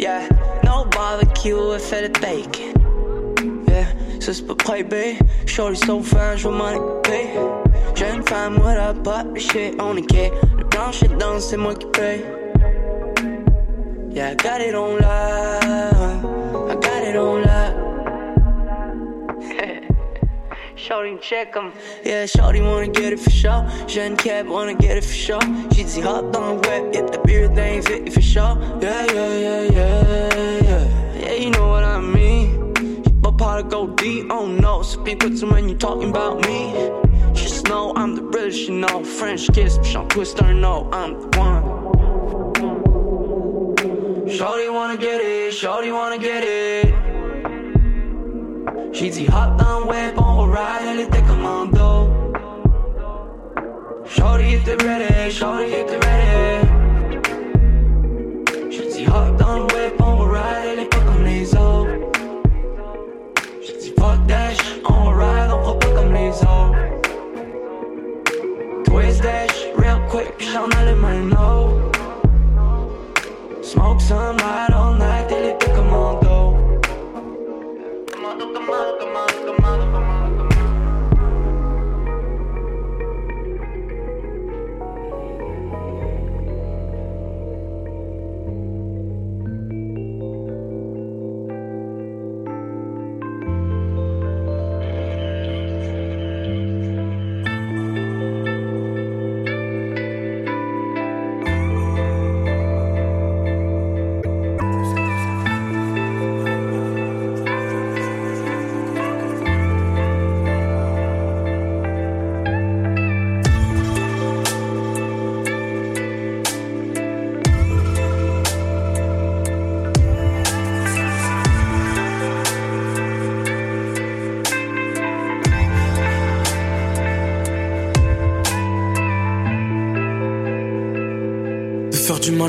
Yeah, no barbecue, fait le bacon. Yeah, c'est pas privé. Shorty so fine, je veux m'en occuper. J'ai femme, what up, pop, shit on the kid. Le blanc shit dans, c'est moi qui paye. Yeah, I got it on lock. I got it on lock. Shorty check 'em. Yeah, Shorty wanna get it for sure. Jeune Cap wanna get it for sure. She dit dans le web, yep, the beer thing fit for sure. Yeah, yeah, yeah, yeah, yeah. Yeah, you know what I mean. But part of go deep, oh no. Speak with them when you talking about me. Just know I'm the realest, you know. French kiss, bitch, I'm twister, no, I'm the one. Shorty wanna get it, Shorty wanna get it. She dit hop dans le web, on va ride, elle était commando. Shorty était ready, shorty était ready. She dit hop dans le web, on va ride, elle est pas comme les autres. She dit fuck that shit, on va ride, on fera pas comme les autres. Twist that shit real quick, puis j'en allume un autre. Smoke some light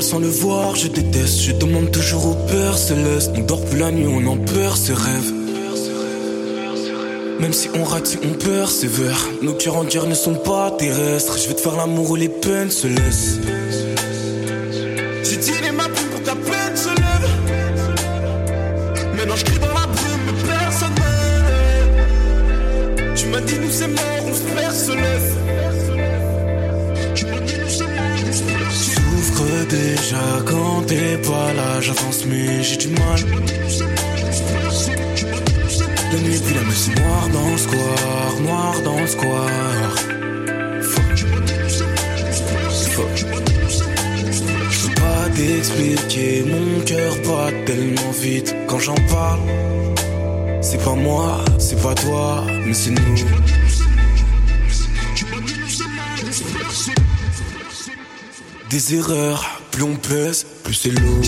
sans le voir, je déteste. Je demande toujours au Père Céleste. On dort plus la nuit, on en perd ses rêves. Même si on rate, si on persévère, nos cœurs en ne sont pas terrestres. Je vais te faire l'amour où les peines se laissent. Nous. Des erreurs, plus on pèse, plus c'est lourd.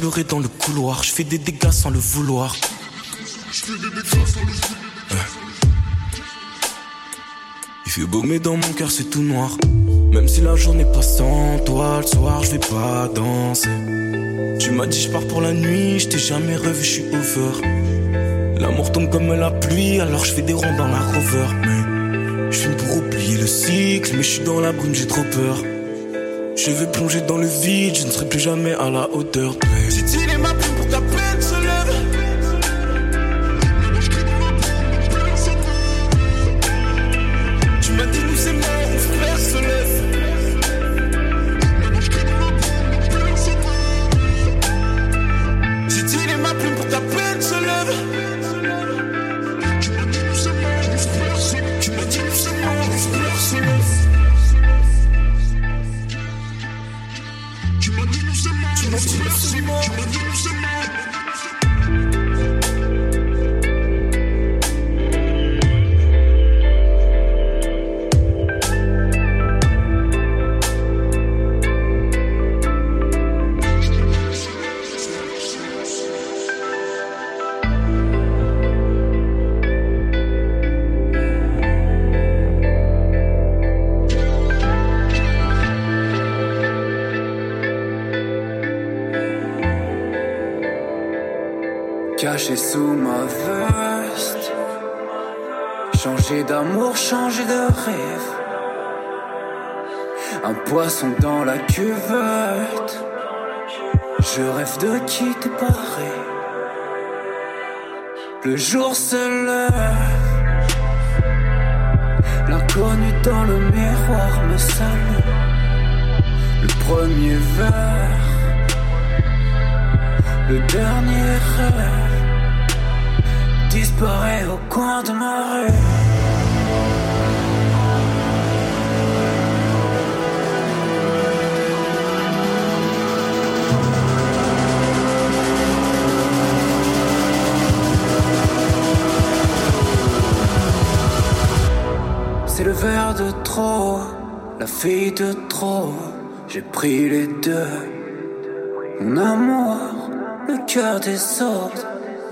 Pleuré dans le couloir. Je fais des dégâts sans le vouloir. Il fait beau, mais dans mon cœur c'est tout noir. Même si la journée passe sans toi, le soir je vais pas danser. Tu m'as dit je pars pour la nuit, je t'ai jamais revu, je suis over. L'amour tombe comme la pluie, alors je fais des ronds dans la rover. Mais je fume pour oublier le cycle, mais je suis dans la brume, j'ai trop peur. Je vais plonger dans le vide, je ne serai plus jamais à la hauteur. Ma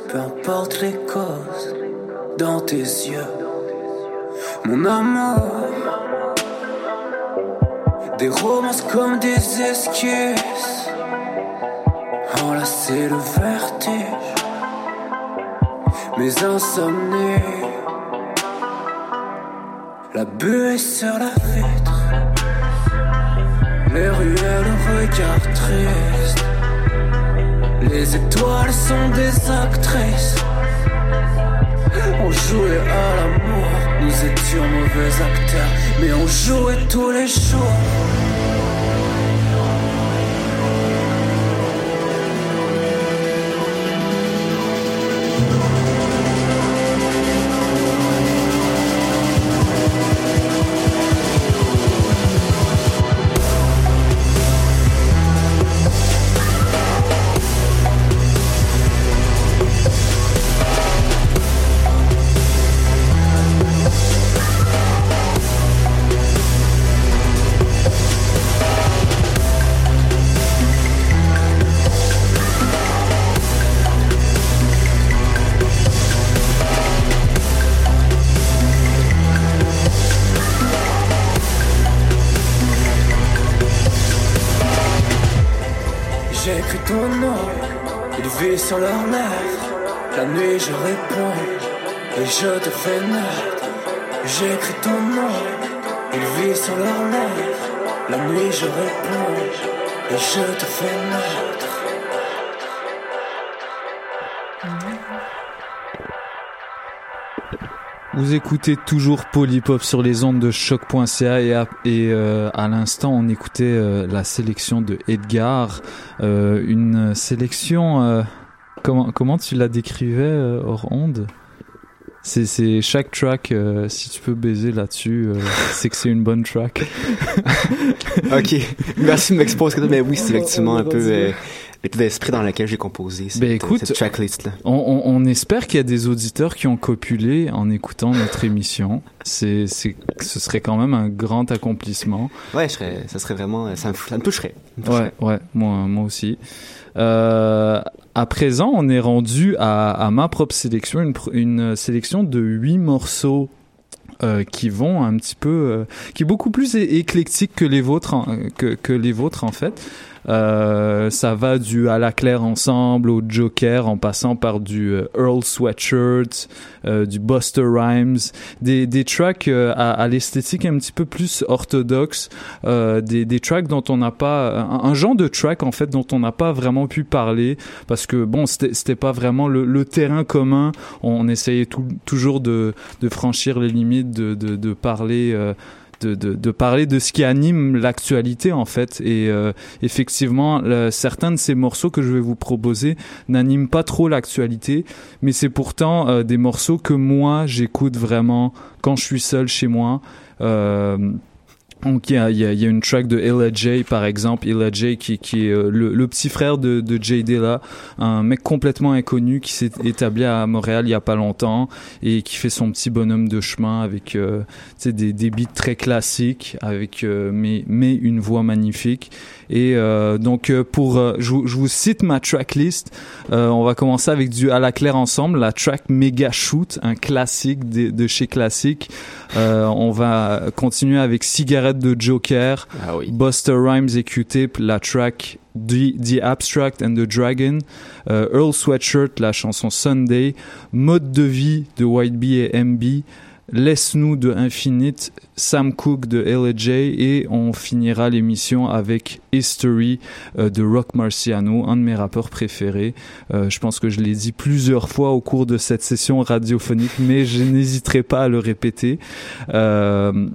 peu importe les causes, dans tes yeux, mon amour. Des romances comme des excuses, c'est le vertige, mes insomnies, la buée sur la vitre, les ruelles, le regard triste. Les étoiles sont des actrices. On jouait à l'amour, nous étions mauvais acteurs, mais on jouait tous les jours. Sur leurs lèvres. La nuit je réponds et je te fais naître. J'écris ton nom, il vit sur leurs lèvres. La nuit je réponds et je te fais naître. Vous écoutez toujours Polypop sur les ondes de choc.ca et, à, et euh, à l'instant on écoutait euh, la sélection de Edgar, euh, une sélection euh, comment comment tu la décrivais euh, hors onde? C'est, c'est chaque track, euh, si tu peux baiser là-dessus, euh, c'est que c'est une bonne track. ok, merci de m'exposer. Mais oui, c'est effectivement un peu d'esprit dans lequel j'ai composé cette, Ben écoute, cette tracklist-là. On, on, on espère qu'il y a des auditeurs qui ont copulé en écoutant notre émission. C'est, c'est, ce serait quand même un grand accomplissement. Ouais, je serais, ça serait vraiment, ça me, ça me toucherait. Ça me Ouais, toucherait. ouais, moi, moi aussi. Euh, à présent, on est rendu à, ma propre sélection, une, une sélection de huit morceaux euh, qui vont un petit peu, euh, qui est beaucoup plus éclectique que les vôtres, que, que les vôtres en fait. Euh, ça va du à la claire ensemble au Joker en passant par du euh, Earl Sweatshirt, euh, du Buster Rhymes, des, des tracks à, à l'esthétique un petit peu plus orthodoxe, des, des tracks dont on n'a pas un, genre de track en fait dont on n'a pas vraiment pu parler parce que bon c'était c'était pas vraiment le, le terrain commun. On, essayait tout- toujours de, de franchir les limites, de, de, de parler. De, de, de parler de ce qui anime l'actualité en fait. Et euh, effectivement certains de ces morceaux que je vais vous proposer n'animent pas trop l'actualité mais c'est pourtant euh, des morceaux que moi j'écoute vraiment quand je suis seul chez moi. Euh, donc il y a, y, a, y a une track de Ella J par exemple, Ella J qui, qui est euh, le, le petit frère de, de Jay Dilla, un mec complètement inconnu qui s'est établi à Montréal il y a pas longtemps et qui fait son petit bonhomme de chemin avec euh, des, des beats très classiques avec euh, mais, mais une voix magnifique. Et euh, donc euh, pour je, vous- je vous cite ma tracklist on va commencer avec du à la claire ensemble la track Mega Shoot un classique de, de chez classique. On va continuer avec Cigarette de Joker, Buster Rhymes et Q-Tip, la track The, The Abstract and the Dragon, euh, Earl Sweatshirt, la chanson Sunday, Mode de vie de White Bee et MB, Laisse-nous de Infinite, Sam Cooke de LJ et on finira l'émission avec History euh, de Rock Marciano, un de mes rappeurs préférés. Euh, je pense que je l'ai dit plusieurs fois au cours de cette session radiophonique, mais je n'hésiterai pas à le répéter. Euh,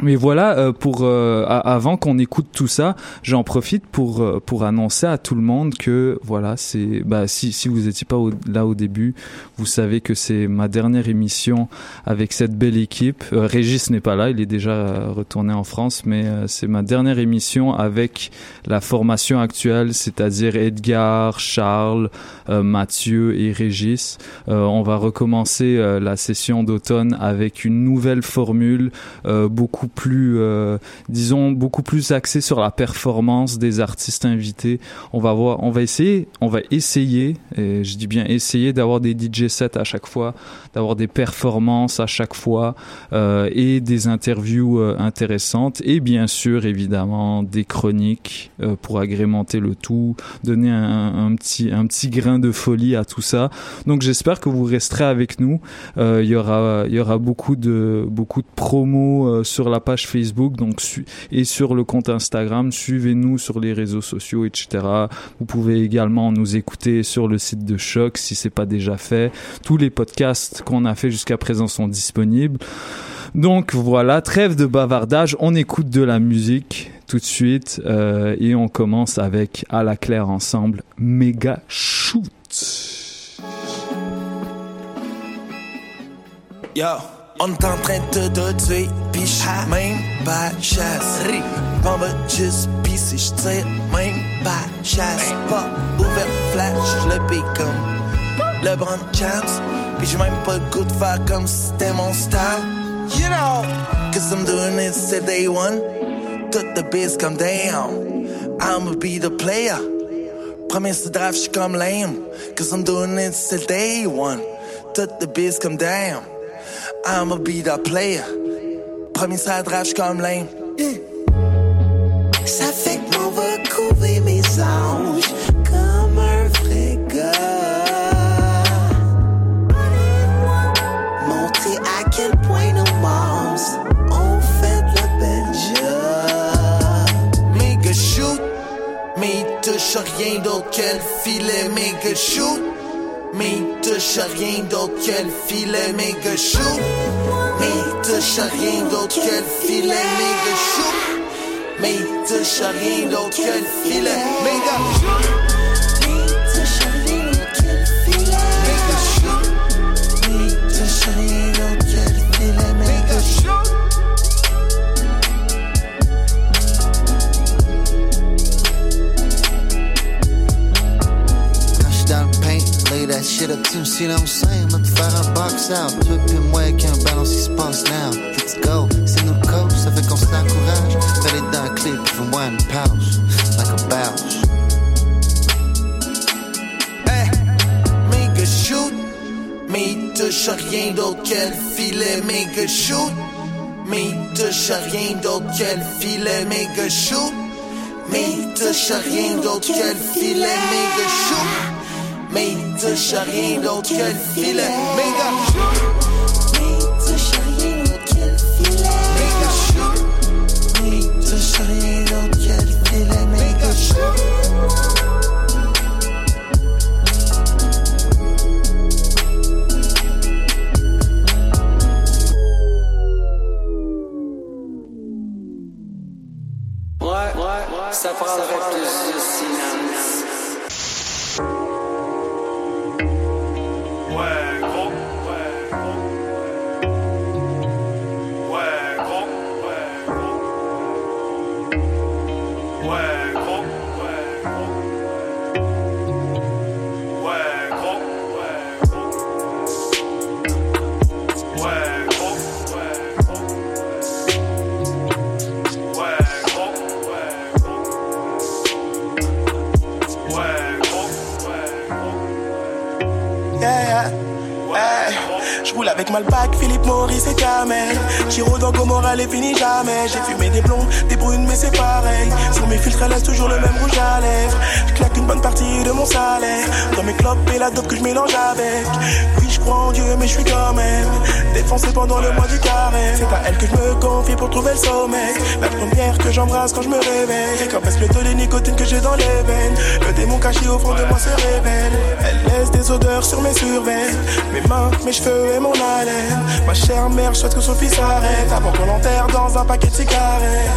mais voilà, euh, pour euh, avant qu'on écoute tout ça, j'en profite pour euh, pour annoncer à tout le monde que voilà, c'est bah si si vous étiez pas au- là au début, vous savez que c'est ma dernière émission avec cette belle équipe. Euh, Régis n'est pas là, il est déjà retourné en France, mais c'est ma dernière émission avec la formation actuelle, c'est-à-dire Edgar, Charles, Mathieu et Régis. On va recommencer la session d'automne avec une nouvelle formule, euh, beaucoup plus, euh, disons, beaucoup plus axée sur la performance des artistes invités. On va voir, on va essayer, on va essayer, et je dis bien essayer d'avoir des DJ sets à chaque fois, d'avoir des performances à chaque fois euh, et des interviews euh, intéressantes et bien sûr évidemment des chroniques euh, pour agrémenter le tout, donner un, petit un petit grain de folie à tout ça. Donc j'espère que vous resterez avec nous. Il y aura il y aura beaucoup de beaucoup de promos sur la page Facebook donc et sur le compte Instagram. Suivez-nous sur les réseaux sociaux etc. Vous pouvez également nous écouter sur le site de Choc si c'est pas déjà fait. Tous les podcasts qu'on a fait jusqu'à présent sont disponibles. Donc voilà, trêve de bavardage, on écoute de la musique tout de suite euh, et on commence avec à la claire ensemble, méga shoot. Yo, on est en train de te tuer, pis j'suis même pas chasse. On va juste pisser, j'tire même pas chasse. Pas ouvert flash, le pique comme LeBron James. Pis j'ai même pas le goût faire comme mon style. You know, cause I'm doing it since day one. Tout the biz comme damn. I'ma be the player. Premier ce draft, j'suis comme lame. Cause I'm doing it since day one. Tout the biz comme damn. I'ma be the player. Premier ça draft, j'suis comme lame. Ça fait qu'on va couper mes anges. Rien d'autre que le filet, mais que. Mais il touche rien d'autre que le filet, mais que. Mais il touche rien d'autre que le filet, mais que. Mais il touche rien d'autre que le filet, mais que. That shit up, tu me sais, I'm saying, va te faire un box out. Toi pis moi avec un ballon, ce qui se now. Let's go, c'est nous le coach, ça fait qu'on se l'encourage. Fais les dents clés, pis fais-moi une pause, like a le filet, mais que shoot. Mais il touche rien d'autre le filet, mais que shoot. Mais il touche rien d'autre le filet, mais que shoot. Mais il touche rien d'autre le filet, mais que shoot. Mais il touche à rien d'autre que le filet, mais que shoot. Mais Et Kamel. Giro dans Gomorrah, les finis jamais. J'ai fumé des blondes, des brunes, mais c'est pareil. Sur mes filtres, elle laisse toujours le même rouge à lèvres. Je claque une bonne partie de mon salaire. Dans mes clopes et la dope que je mélange avec. Oui, je crois en Dieu, mais je suis quand même défoncé pendant le mois du carré. C'est à elle que je me confie pour trouver le sommeil. La première que j'embrasse quand je me réveille. Et quand baisse le taux nicotine que j'ai dans les veines. Le démon caché au fond de moi se révèle. Elle laisse des odeurs sur mes survêtements. Mes mains, mes cheveux et mon haleine. Ma chère mère souhaite que son fils arrête avant qu'on l'enterre dans un paquet de cigarettes.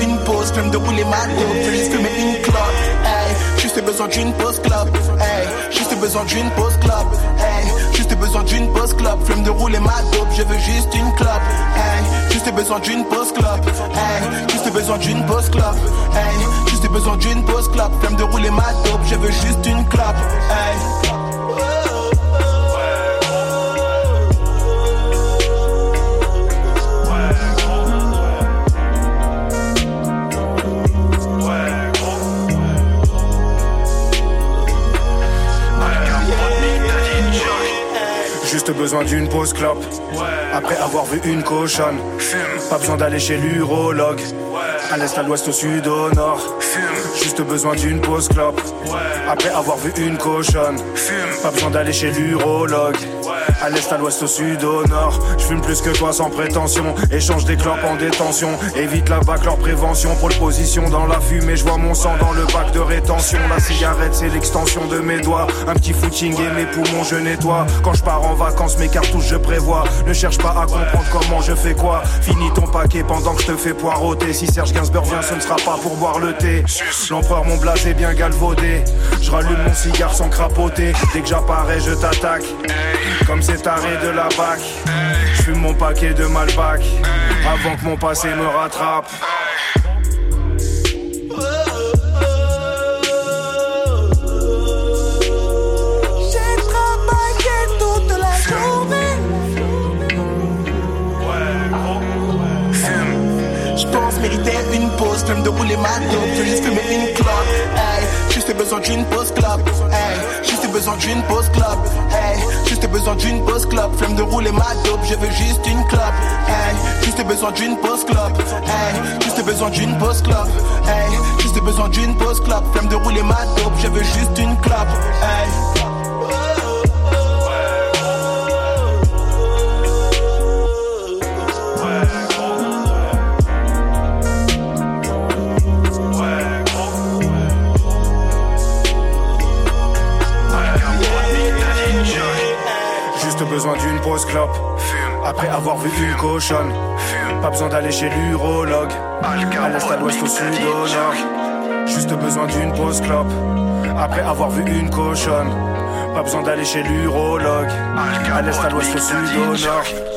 Une pause, même de rouler ma dope. Je juste une clope. Hey, juste besoin d'une pause club. Hey, juste besoin d'une pause club. Besoin d'une pause club. Flemme de rouler ma dope, je veux juste une clope. Hey, juste besoin d'une pause club. Hey, juste besoin d'une pause club. Hey, juste besoin d'une pause club. Flemme de rouler ma dope, je veux juste une clope. Hey. Besoin d'une pause clope. Après avoir vu une cochonne. Pas besoin d'aller chez l'urologue. À l'est, à l'ouest, au sud, au nord. Juste besoin d'une pause clope. Après avoir vu une cochonne. Pas besoin d'aller chez l'urologue. À l'est, à l'ouest, au sud, au nord. Je fume plus que toi sans prétention. Échange des clopes en détention. Évite la bac, leur prévention. Pole position dans la fumée. Je vois mon sang dans le bac de rétention. La cigarette, c'est l'extension de mes doigts. Un petit footing et mes poumons, je nettoie. Quand je pars en vacances, mes cartouches, je prévois. Ne cherche pas à comprendre comment je fais quoi. Finis ton paquet pendant que je te fais poireauter. Si Serge Gainsbourg vient, ce ne sera pas pour boire le thé. L'empereur, mon blas est bien galvaudé. Je rallume mon cigare sans crapoter. Dès que j'apparais, je t'attaque. Comme c'est taré de la bac. Je fume mon paquet de Malbac. Avant que mon passé me rattrape. J'ai travaillé toute la journée. Je pense mériter une pause, flemme de rouler ma dope, je juste fumer une clope. Hey, juste besoin d'une pause club. Hey, juste besoin d'une pause. Hey, juste besoin d'une pause club, flemme de rouler ma dope, je veux juste une clope. Hey, juste besoin d'une pause clope. Hey, juste besoin d'une pause clope. Hey, juste besoin d'une pause clope. Flamme de rouler ma dope, je veux juste une clope. Hey. Besoin d'une pause clope. Après avoir vu une cochonne. Pas besoin d'aller chez l'urologue. À l'est, à l'ouest, au sud, au nord. Juste besoin d'une pause clope. Après avoir vu une cochonne. Pas besoin d'aller chez l'urologue. À l'est, à l'ouest, au sud, au nord.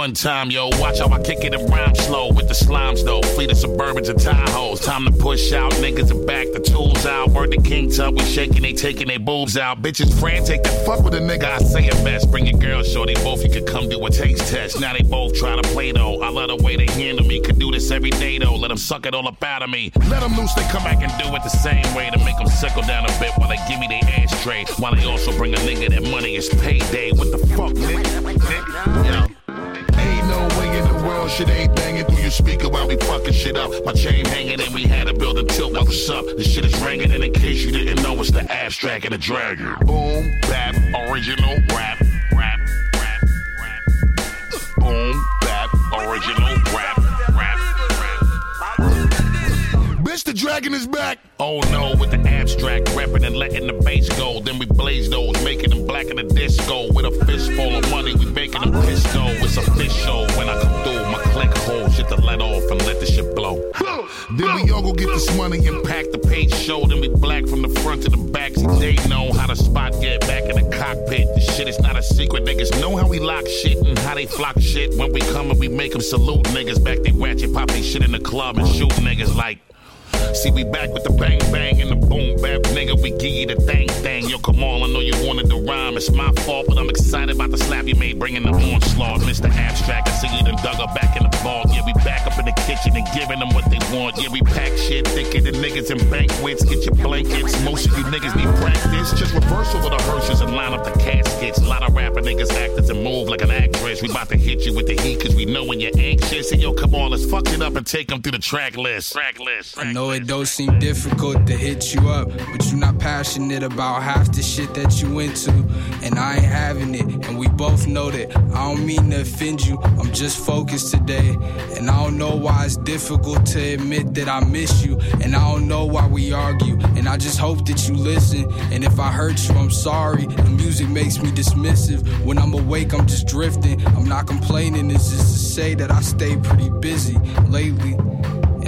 One time, yo, watch how I kick it and rhyme slow with the slimes, though. Fleet of Suburbans and Tahoes. Time to push out, niggas are back, the tools out. Word the king tub, we shaking, they taking their boobs out. Bitches frantic, the fuck with a nigga, I say it best. Bring your girl, shorty, both you could come do a taste test. Now they both try to play, though. I love the way they handle me. Could do this every day, though. Let them suck it all up out of me. Let them loose, they come back and do it the same way to make them sickle down a bit while they give me their ashtray. While they also bring a nigga that money is payday. What the fuck, nigga? nigga? Yo. Shit ain't banging through your speaker while we fucking shit up. My chain hanging and we had a tilt while what's up. This shit is ringing and in case you didn't know it's the abstract and the dragon. Boom, bap, original rap, Bitch, the dragon is back. Oh no, with the abstract rapping and letting the bass go. Then we blaze those, making them black in the disco. With a fistful of money, we making them pisco. It's official when I come through. My click hold shit to let off and let the shit blow. Then we all go get this money and pack the page show. Then we black from the front to the back. See, they know how the spot get back in the cockpit. This shit is not a secret. Niggas know how we lock shit and how they flock shit. When we come and we make them salute niggas back. They ratchet pop they shit in the club and shoot niggas like. See, we back with the bang bang and the boom bap, nigga. We give you the thang thang. Yo, come on, I know you wanted to rhyme. It's my fault, but I'm excited about the slap you made, bringing the onslaught. Mr. Abstract, I see you done dug her back in the ball. Yeah, we back up in the kitchen and giving them what they want. Yeah, we pack shit thicker the niggas in banquets. Get your blankets. Most of you niggas need practice. Just reverse over the hearses and line up the caskets. A lot of rapper niggas actors and move like an actress. We about to hit you with the heat, cause we know when you're anxious. And yo, come on, let's fuck it up and take them through the track list. Track list. I know it don't seem difficult to hit you up, but you're not passionate about half the shit that you into, and I ain't having it. And we both know that. I don't mean to offend you, I'm just focused today. And I don't know why it's difficult to admit that I miss you, and I don't know why we argue. And I just hope that you listen. And if I hurt you, I'm sorry. The music makes me dismissive. When I'm awake, I'm just drifting. I'm not complaining, it's just to say that I stay pretty busy lately.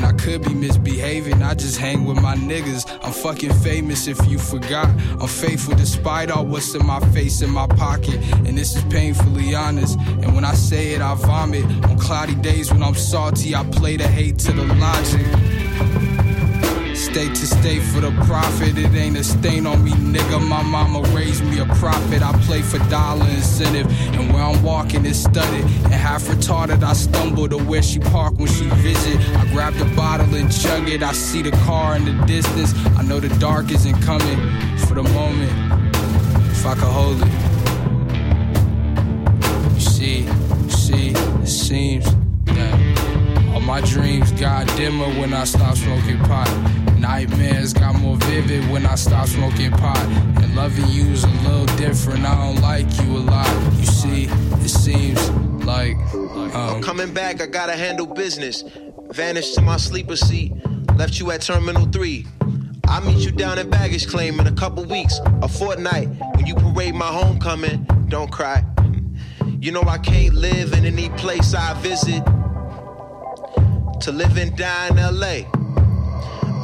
I could be misbehaving, I just hang with my niggas. I'm fucking famous if you forgot. I'm faithful despite all what's in my face, in my pocket. And this is painfully honest. And when I say it, I vomit. On cloudy days when I'm salty, I play the hate to the logic. State to state for the profit, it ain't a stain on me, nigga. My mama raised me a prophet. I play for dollar incentive, and where I'm walking is studded. And half retarded, I stumble to where she parked when she visit. I grab the bottle and chug it. I see the car in the distance. I know the dark isn't coming for the moment. If I could hold it, you see, you see, it seems that all my dreams got dimmer when I stopped smoking pot. Nightmares got more vivid when I stopped smoking pot. And loving you's a little different. I don't like you a lot. You see, it seems like um, I'm coming back, I gotta handle business. Vanished to my sleeper seat, left you at Terminal 3. I'll meet you down at baggage claim in a couple weeks, a fortnight. When you parade my homecoming, don't cry. You know I can't live in any place I visit. To live and die in LA.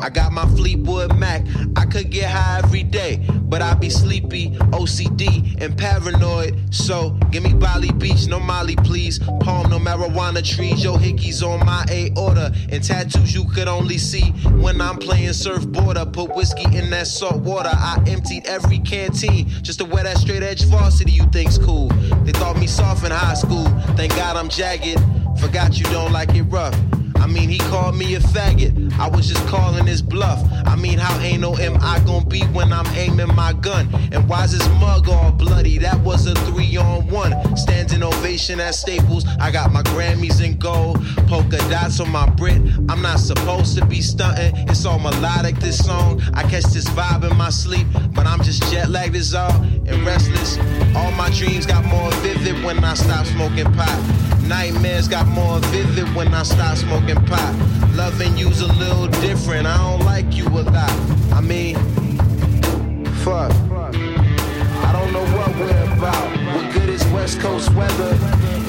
I got my Fleetwood Mac. I could get high every day, but I be sleepy, OCD, and paranoid. So give me Bali Beach, no Molly, please. Palm, no marijuana trees. Yo, hickeys on my A order, and tattoos you could only see when I'm playing surfboarder. Put whiskey in that salt water. I emptied every canteen just to wear that straight edge varsity you think's cool. They thought me soft in high school. Thank God I'm jagged. Forgot you don't like it rough. I mean, he called me a faggot. I was just calling his bluff. I mean, how ain't no am I gonna be when I'm aiming my gun? And why's his mug all bloody? That was a three on one. Standing ovation at Staples. I got my Grammys in gold. Polka dots on my Brit. I'm not supposed to be stunting. It's all melodic, this song. I catch this vibe in my sleep, but I'm just jet lagged as all and restless. All my dreams got more vivid when I stop smoking pot. Nightmares got more vivid when I stop smoking pot. Loving you's a little different. I don't like you a lot. I mean, fuck. I don't know what we're about. What good is West Coast weather?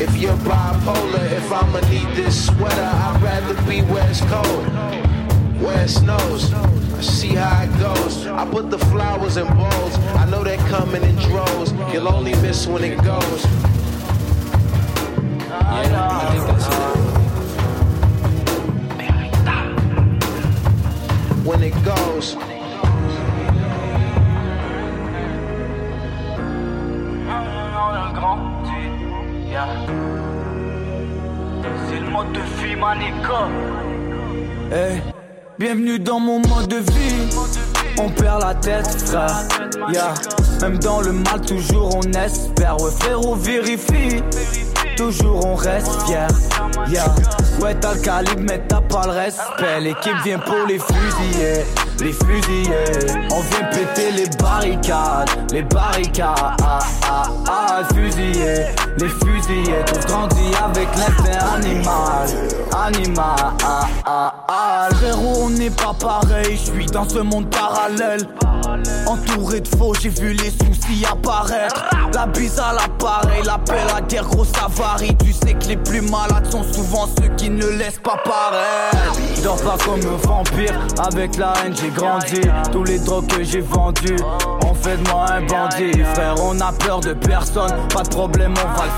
If you're bipolar, if I'ma need this sweater, I'd rather be West Coast. Where it snows, I see how it goes. I put the flowers in bowls. I know they're coming in droves. You'll only miss when it goes. When it goes. C'est le mode de vie. Hey, bienvenue dans mon mode de vie. On perd la tête, frère. Yeah. Même dans le mal, toujours on espère. Ouais, frérot, vérifie. Toujours on reste fier. Yeah. Ouais, t'as le calibre, mais t'as pas le respect. L'équipe vient pour les fusiller. Les fusiller. On vient péter les barricades. Les barricades. Ah, ah, ah, fusiller. Les fusillés. Tous grandis avec l'instinct animal. Animal. Ah. Frérot, on n'est pas pareil. Je suis dans ce monde parallèle. Entouré de faux, j'ai vu les soucis apparaître. La bise à l'appareil, l'appel à guerre, gros ça varie. Tu sais que les plus malades sont souvent ceux qui ne laissent pas paraître. Je dors pas comme un vampire, avec la haine j'ai grandi. Tous les drogues que j'ai vendus ont fait de moi un bandit. Frère, on a peur de personne, pas de problème, on va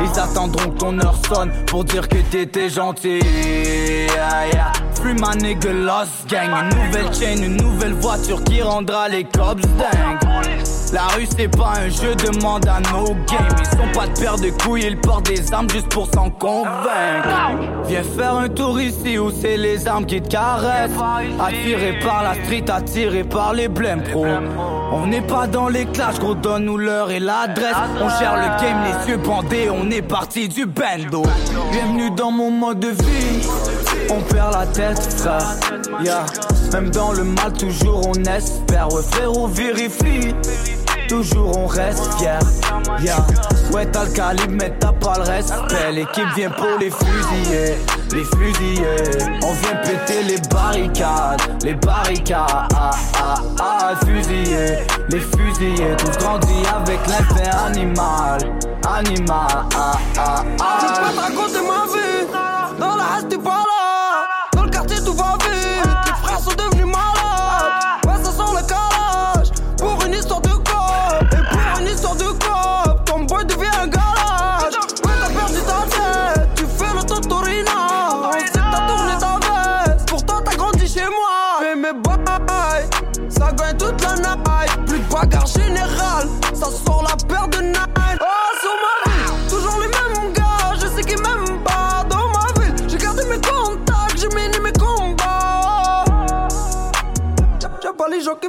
Ils attendront que ton heure sonne pour dire que t'étais gentil. Yeah, yeah. Free my nigga lost gang, une nouvelle chaîne, une nouvelle voiture qui rendra les cops dingues. La rue c'est pas un jeu, demande à nos games. Ils sont pas de paire de couilles, ils portent des armes juste pour s'en convaincre. Viens faire un tour ici où c'est les armes qui te caressent. Attiré par la street, attiré par les blèmes pro. On n'est pas dans les clashs, gros, donne-nous l'heure et l'adresse. On gère le game, les yeux bandés, on est parti du bendo. Bienvenue dans mon mode de vie. On perd la tête, frère. Yeah. Même dans le mal, toujours on espère. Ouais, frérot, vérifie. Toujours on reste fier. Yeah. Ouais, t'as le calibre, mais t'as pas le respect. L'équipe vient pour les fusiller. Les fusillés. On vient péter les barricades. Les barricades. Ah, ah, ah, fusillés. Les fusillés. Tous grandis avec l'instinct animal. Animal. Ah, ah, ah. Te raconter ma vie.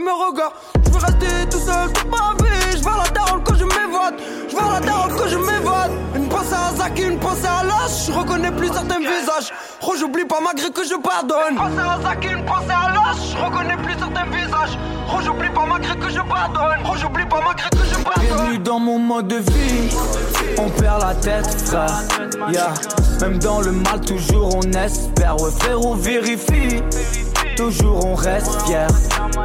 Je veux rester tout seul toute ma vie. Je vais à la daronne quand je m'évade. Je vais à la daronne quand je m'évade. Une pensée à Zaki, une pensée à l'os. Je reconnais plus certains visages. Oh, j'oublie pas malgré que je pardonne. Une pensée à Zaki, une pensée à l'os. Je reconnais plus certains visages. Oh, j'oublie pas malgré que je pardonne. Oh, j'oublie pas malgré que je pardonne. Bienvenue dans mon mode de vie. On perd la tête, frère. Même dans le mal, toujours on espère. Ouais, frérot, vérifie. Toujours on reste fier.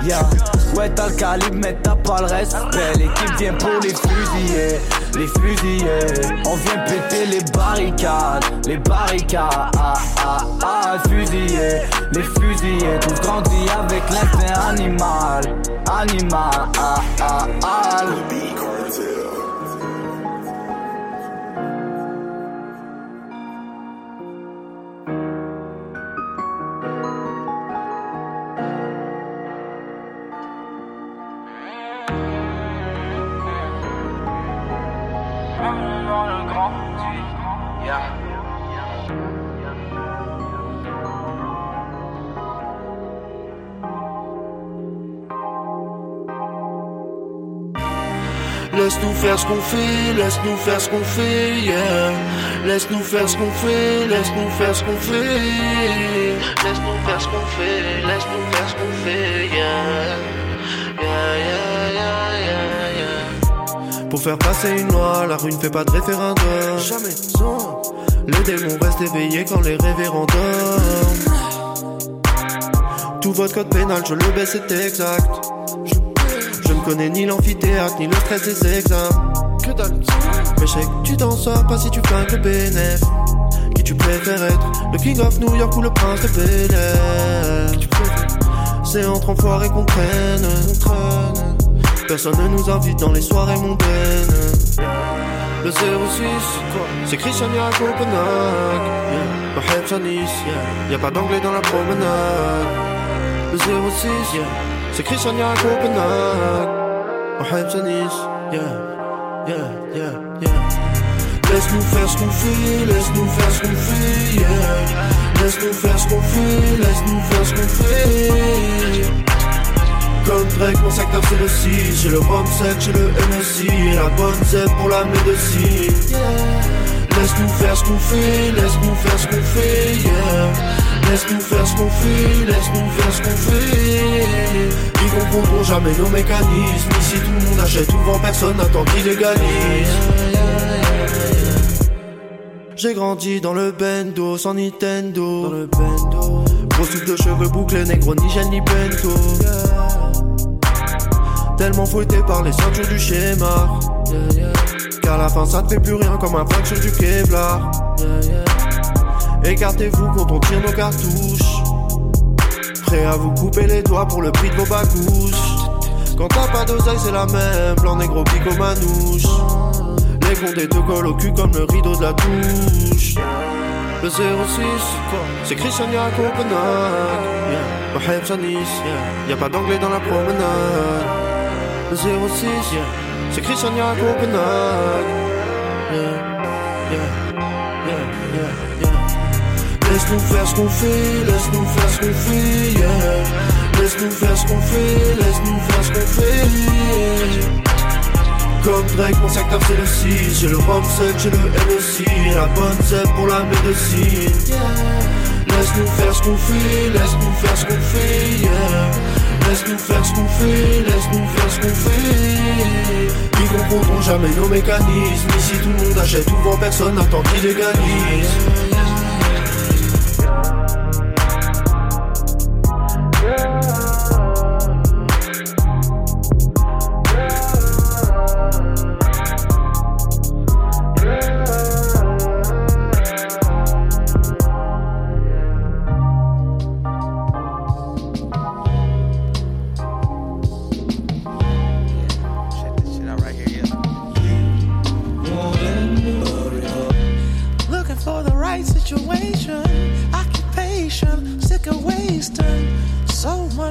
Yeah. Ouais, t'as le calibre, mais t'as pas le respect. L'équipe vient pour les fusiller, les fusiller. On vient péter les barricades, les barricades. Ah, ah, ah, fusiller, les fusiller. Tous grandis avec l'instinct animal, animal. Ah, ah, ah. Laisse-nous faire ce qu'on fait, laisse-nous faire ce qu'on fait, yeah. Laisse-nous faire ce qu'on fait, laisse-nous faire ce qu'on fait. Laisse-nous faire ce qu'on fait, laisse-nous faire ce qu'on fait, yeah. Yeah, yeah, yeah, yeah, yeah. Pour faire passer une loi, la rue ne fait pas de référendum. Jamais, non. Les démons restent éveillés quand les révérends dorment. Tout votre code pénal, je le baisse, c'est exact. Je connais ni l'amphithéâtre, ni le stress des examens. Que dalle. Mais je sais que tu t'en sors pas si tu flingues le bénéf. Qui tu préfères être Le King of New York ou le prince de Bel Air? C'est entre enfoirés qu'on traîne. Personne ne nous invite dans les soirées mondaines. Le 06, c'est Christiania à Copenhague. Yeah. Nice, yeah. y a pas d'anglais dans la promenade. Le 06, yeah. C'est Christiania à Copenhague. À Nice, yeah, yeah, yeah, yeah. Laisse-nous faire ce qu'on fait, laisse-nous faire ce qu'on fait, yeah. Laisse-nous faire ce qu'on fait, laisse-nous faire ce qu'on fait. Comme Drake, mon secteur c'est le 6 J'ai le rhum sec, j'ai le MSI la bonne zèbre pour la médecine. Laisse-nous faire ce qu'on fait, laisse-nous faire ce qu'on fait, yeah Laisse-nous faire ce qu'on fait, laisse-nous faire ce qu'on fait. Ils comprendront jamais nos mécanismes. Ici tout le monde achète, tout vend, personne n'attend qu'ils légalise. J'ai grandi dans le bendo, sans Nintendo. Dans le bendo. Gros souffle de cheveux bouclés, négro, ni gel, ni bento. Tellement fouetté par les ceintures du schéma. Qu'à la fin ça ne fait plus rien comme un frac sur du Kevlar Écartez-vous quand on tire nos cartouches Prêt à vous couper les doigts pour le prix de vos bagouches Quand t'as pas d'oseille c'est la même Blanc négro pico manouche Les condés te collent au cul comme le rideau de la douche le 06, c'est Christiania à Copenhague. Yeah. Baheb à Nice, yeah. y a pas d'anglais dans la promenade. Le 06, yeah. c'est Christiania à Copenhague. Laisse-nous faire ce qu'on fait, laisse-nous faire ce qu'on fait, yeah. Laisse-nous faire ce qu'on fait, laisse-nous faire ce qu'on fait. Comme Drake, mon secteur c'est le 6 J'ai le rhum sec, j'ai le Et la bonne zèbre pour la médecine. Laisse-nous faire ce qu'on fait, laisse-nous faire ce qu'on fait yeah. Laisse-nous faire ce qu'on fait, laisse-nous faire ce qu'on fait Ils comprendront jamais nos mécanismes Ici tout le monde achète, tout vend, personne n'attend qu'ils légalisent Yeah.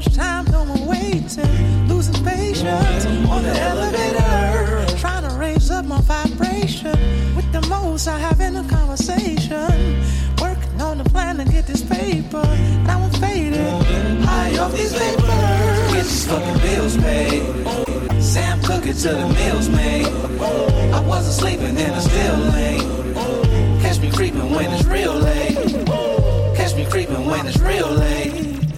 Much time, no more waiting. Losing patience on the elevator. Trying to raise up my vibration. With the most I have in a conversation. Working on the plan to get this paper. Now I'm faded. High off these papers. Get these fucking bills paid. Sam cooking till the meals made. I wasn't sleeping and I still late. Catch me creeping when it's real late. Catch me creeping when it's real late.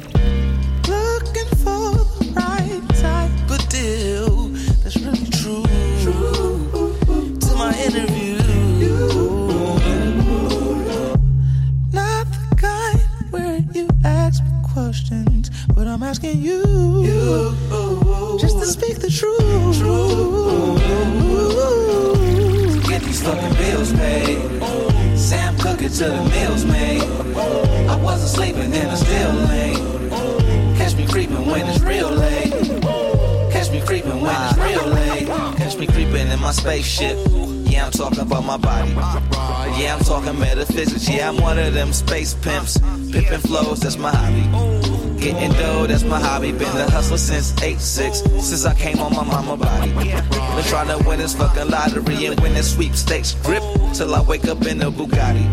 Of them space pimps. Pippin' flows, that's my hobby. Getting dough, that's my hobby. Been a hustler since 8-6, since I came on my mama body. Been trying to win this fucking lottery and win this sweepstakes grip till I wake up in a Bugatti.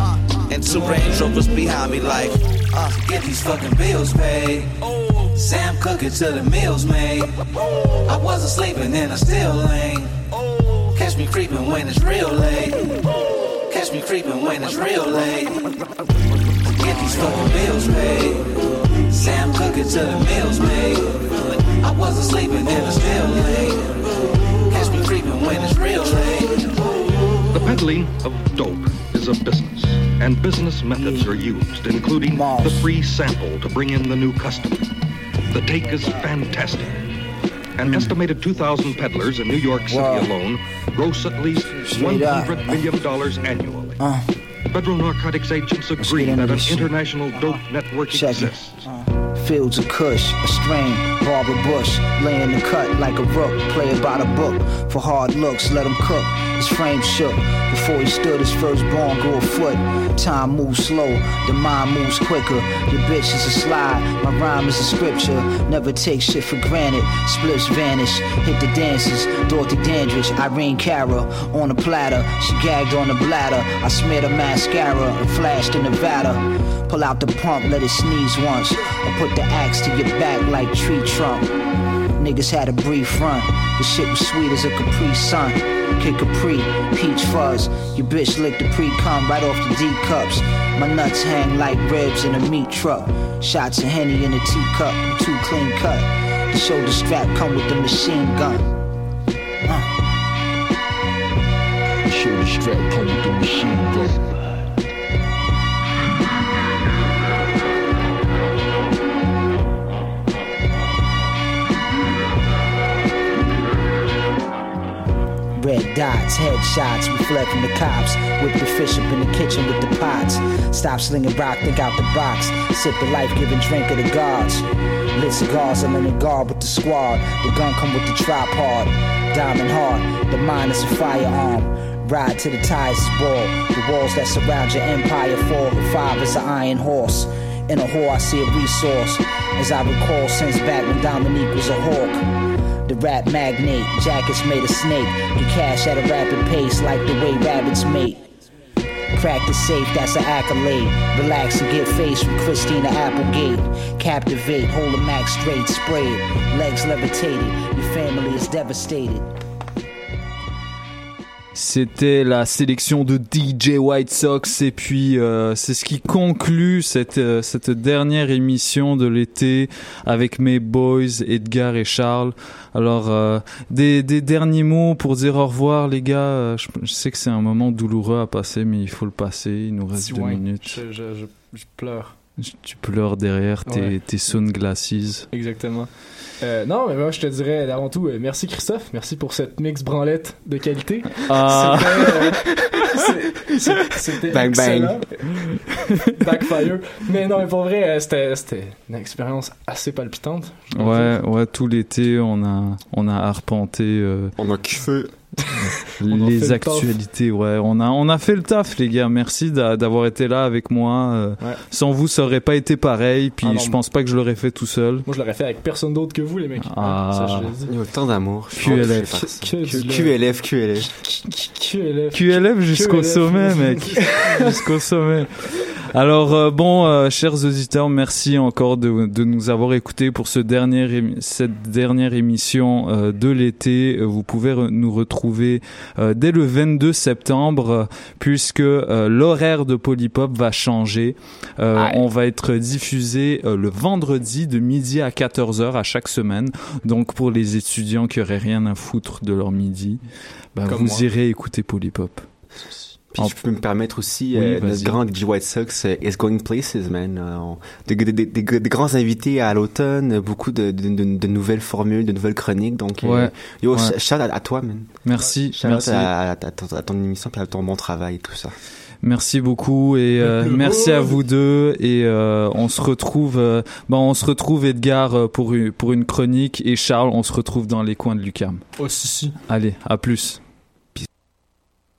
And two Range Rovers behind me like, uh, Get these fucking bills paid. Sam cooking till the meals made. I wasn't sleeping and I still ain't. Catch me creeping when it's real late. Catch me creeping when it's real late. Get these fucking bills paid. Sam cooking till the meals made. I wasn't sleeping and I still ain't. Catch me creeping when it's real late. The peddling of dope is a business, and business methods are used, including the free sample to bring in the new customer. The take is fantastic. An estimated 2,000 peddlers in New York City alone gross at least $100 million annually. Uh, Federal narcotics agents agree get into that an this shit. international dope network check it. exists. Fields of Kush, a strain, Barbara Bush, lay in the cut like a rook, play it by the book. For hard looks, let him cook. His frame shook before he stood. His firstborn grew a foot. Time moves slow, the mind moves quicker. Your bitch is a slide, my rhyme is a scripture. Never take shit for granted. Splits vanish, hit the dances. Dorothy Dandridge, Irene Cara on a platter. She gagged on the bladder. I smeared her mascara and flashed in Nevada. Pull out the pump, let it sneeze once. Or put the axe to your back like tree trunk. Niggas had a brief run. The shit was sweet as a Capri Sun. Kid Capri, peach fuzz. Your bitch licked the pre cum right off the D cups. My nuts hang like ribs in a meat truck. Shots of Henny in a teacup. I'm too clean cut. The shoulder strap come with the machine gun. Uh. Shoulder strap come with the machine gun. Red dots, headshots, we fled from the cops. Whip the fish up in the kitchen with the pots. Stop slinging rock, think out the box. Sip the life giving drink of the gods. Lit cigars, I'm in the guard with the squad. The gun come with the tripod. Diamond heart, the mind is a firearm. Ride to the tires ball. The walls that surround your empire fall. The five is an iron horse. In a whore, I see a resource. As I recall, since back when Dominique was a hawk. Rap magnate, jackets made of snake. Get cash at a rapid pace like the way rabbits mate. Crack the safe, that's an accolade. Relax and get face from Christina Applegate. Captivate, hold a max straight, spray it. Legs levitated, your family is devastated. C'était la sélection de DJ White Sox et puis euh, c'est ce qui conclut cette euh, cette dernière émission de l'été avec mes boys Edgar et Charles. Alors euh, des des derniers mots pour dire au revoir les gars. Je, je sais que c'est un moment douloureux à passer mais il faut le passer. Il nous reste deux Ouais, minutes. Je, je, je, je pleure. Tu pleures derrière tes Ouais. tes sunglasses. Exactement. Euh, non, mais moi, je te dirais avant tout, euh, merci Christophe, merci pour cette mix branlette de qualité. Ah. C'était, euh, Bang, bang. Backfire. Mais non, mais pour vrai, euh, c'était, c'était une expérience assez palpitante. Ouais, dire. ouais, tout l'été, on a, on a arpenté. euh, on a kiffé. Les le actualités, ouais. On a, on a fait le taf, les gars. Merci d'a- d'avoir été là avec moi. euh, Ouais. Sans vous, ça aurait pas été pareil. Puis Ah non, je pense pas que je l'aurais fait tout seul. Moi, je l'aurais fait avec personne d'autre que vous, les mecs. Ah. Ça, je l'ai dit. Il y a autant d'amour. QLF. QLF, QLF. QLF. QLF jusqu'au sommet, mec. jusqu'au sommet. Alors euh, bon, euh, chers auditeurs, merci encore de, de nous avoir écoutés pour ce dernier cette dernière émission euh, de l'été. Vous pouvez re- nous retrouver euh, dès le 22 septembre, euh, puisque euh, l'horaire de Polypop va changer. On va être diffusé le vendredi de midi à 14h à chaque semaine. Donc pour les étudiants qui auraient rien à foutre de leur midi, bah, vous moi. irez écouter Polypop. Puis je peux me permettre aussi, Oui, euh, notre grand DJ White Sox euh, is going places, man. Euh, on- des, des, des, des- grands invités à l'automne, euh, beaucoup de, de, de, de nouvelles formules, de nouvelles chroniques. Donc, euh, yo, Ouais. sh- shout out à toi, man. Merci, Shout out merci. à, à, à ton, à ton émission, puis à ton bon travail et tout ça. Merci beaucoup et euh, merci à vous deux et euh, on se retrouve euh, bon on se retrouve Edgar euh, pour une, pour une chronique et Charles on se retrouve dans les coins de Lucam. Oh si si. Allez, à plus.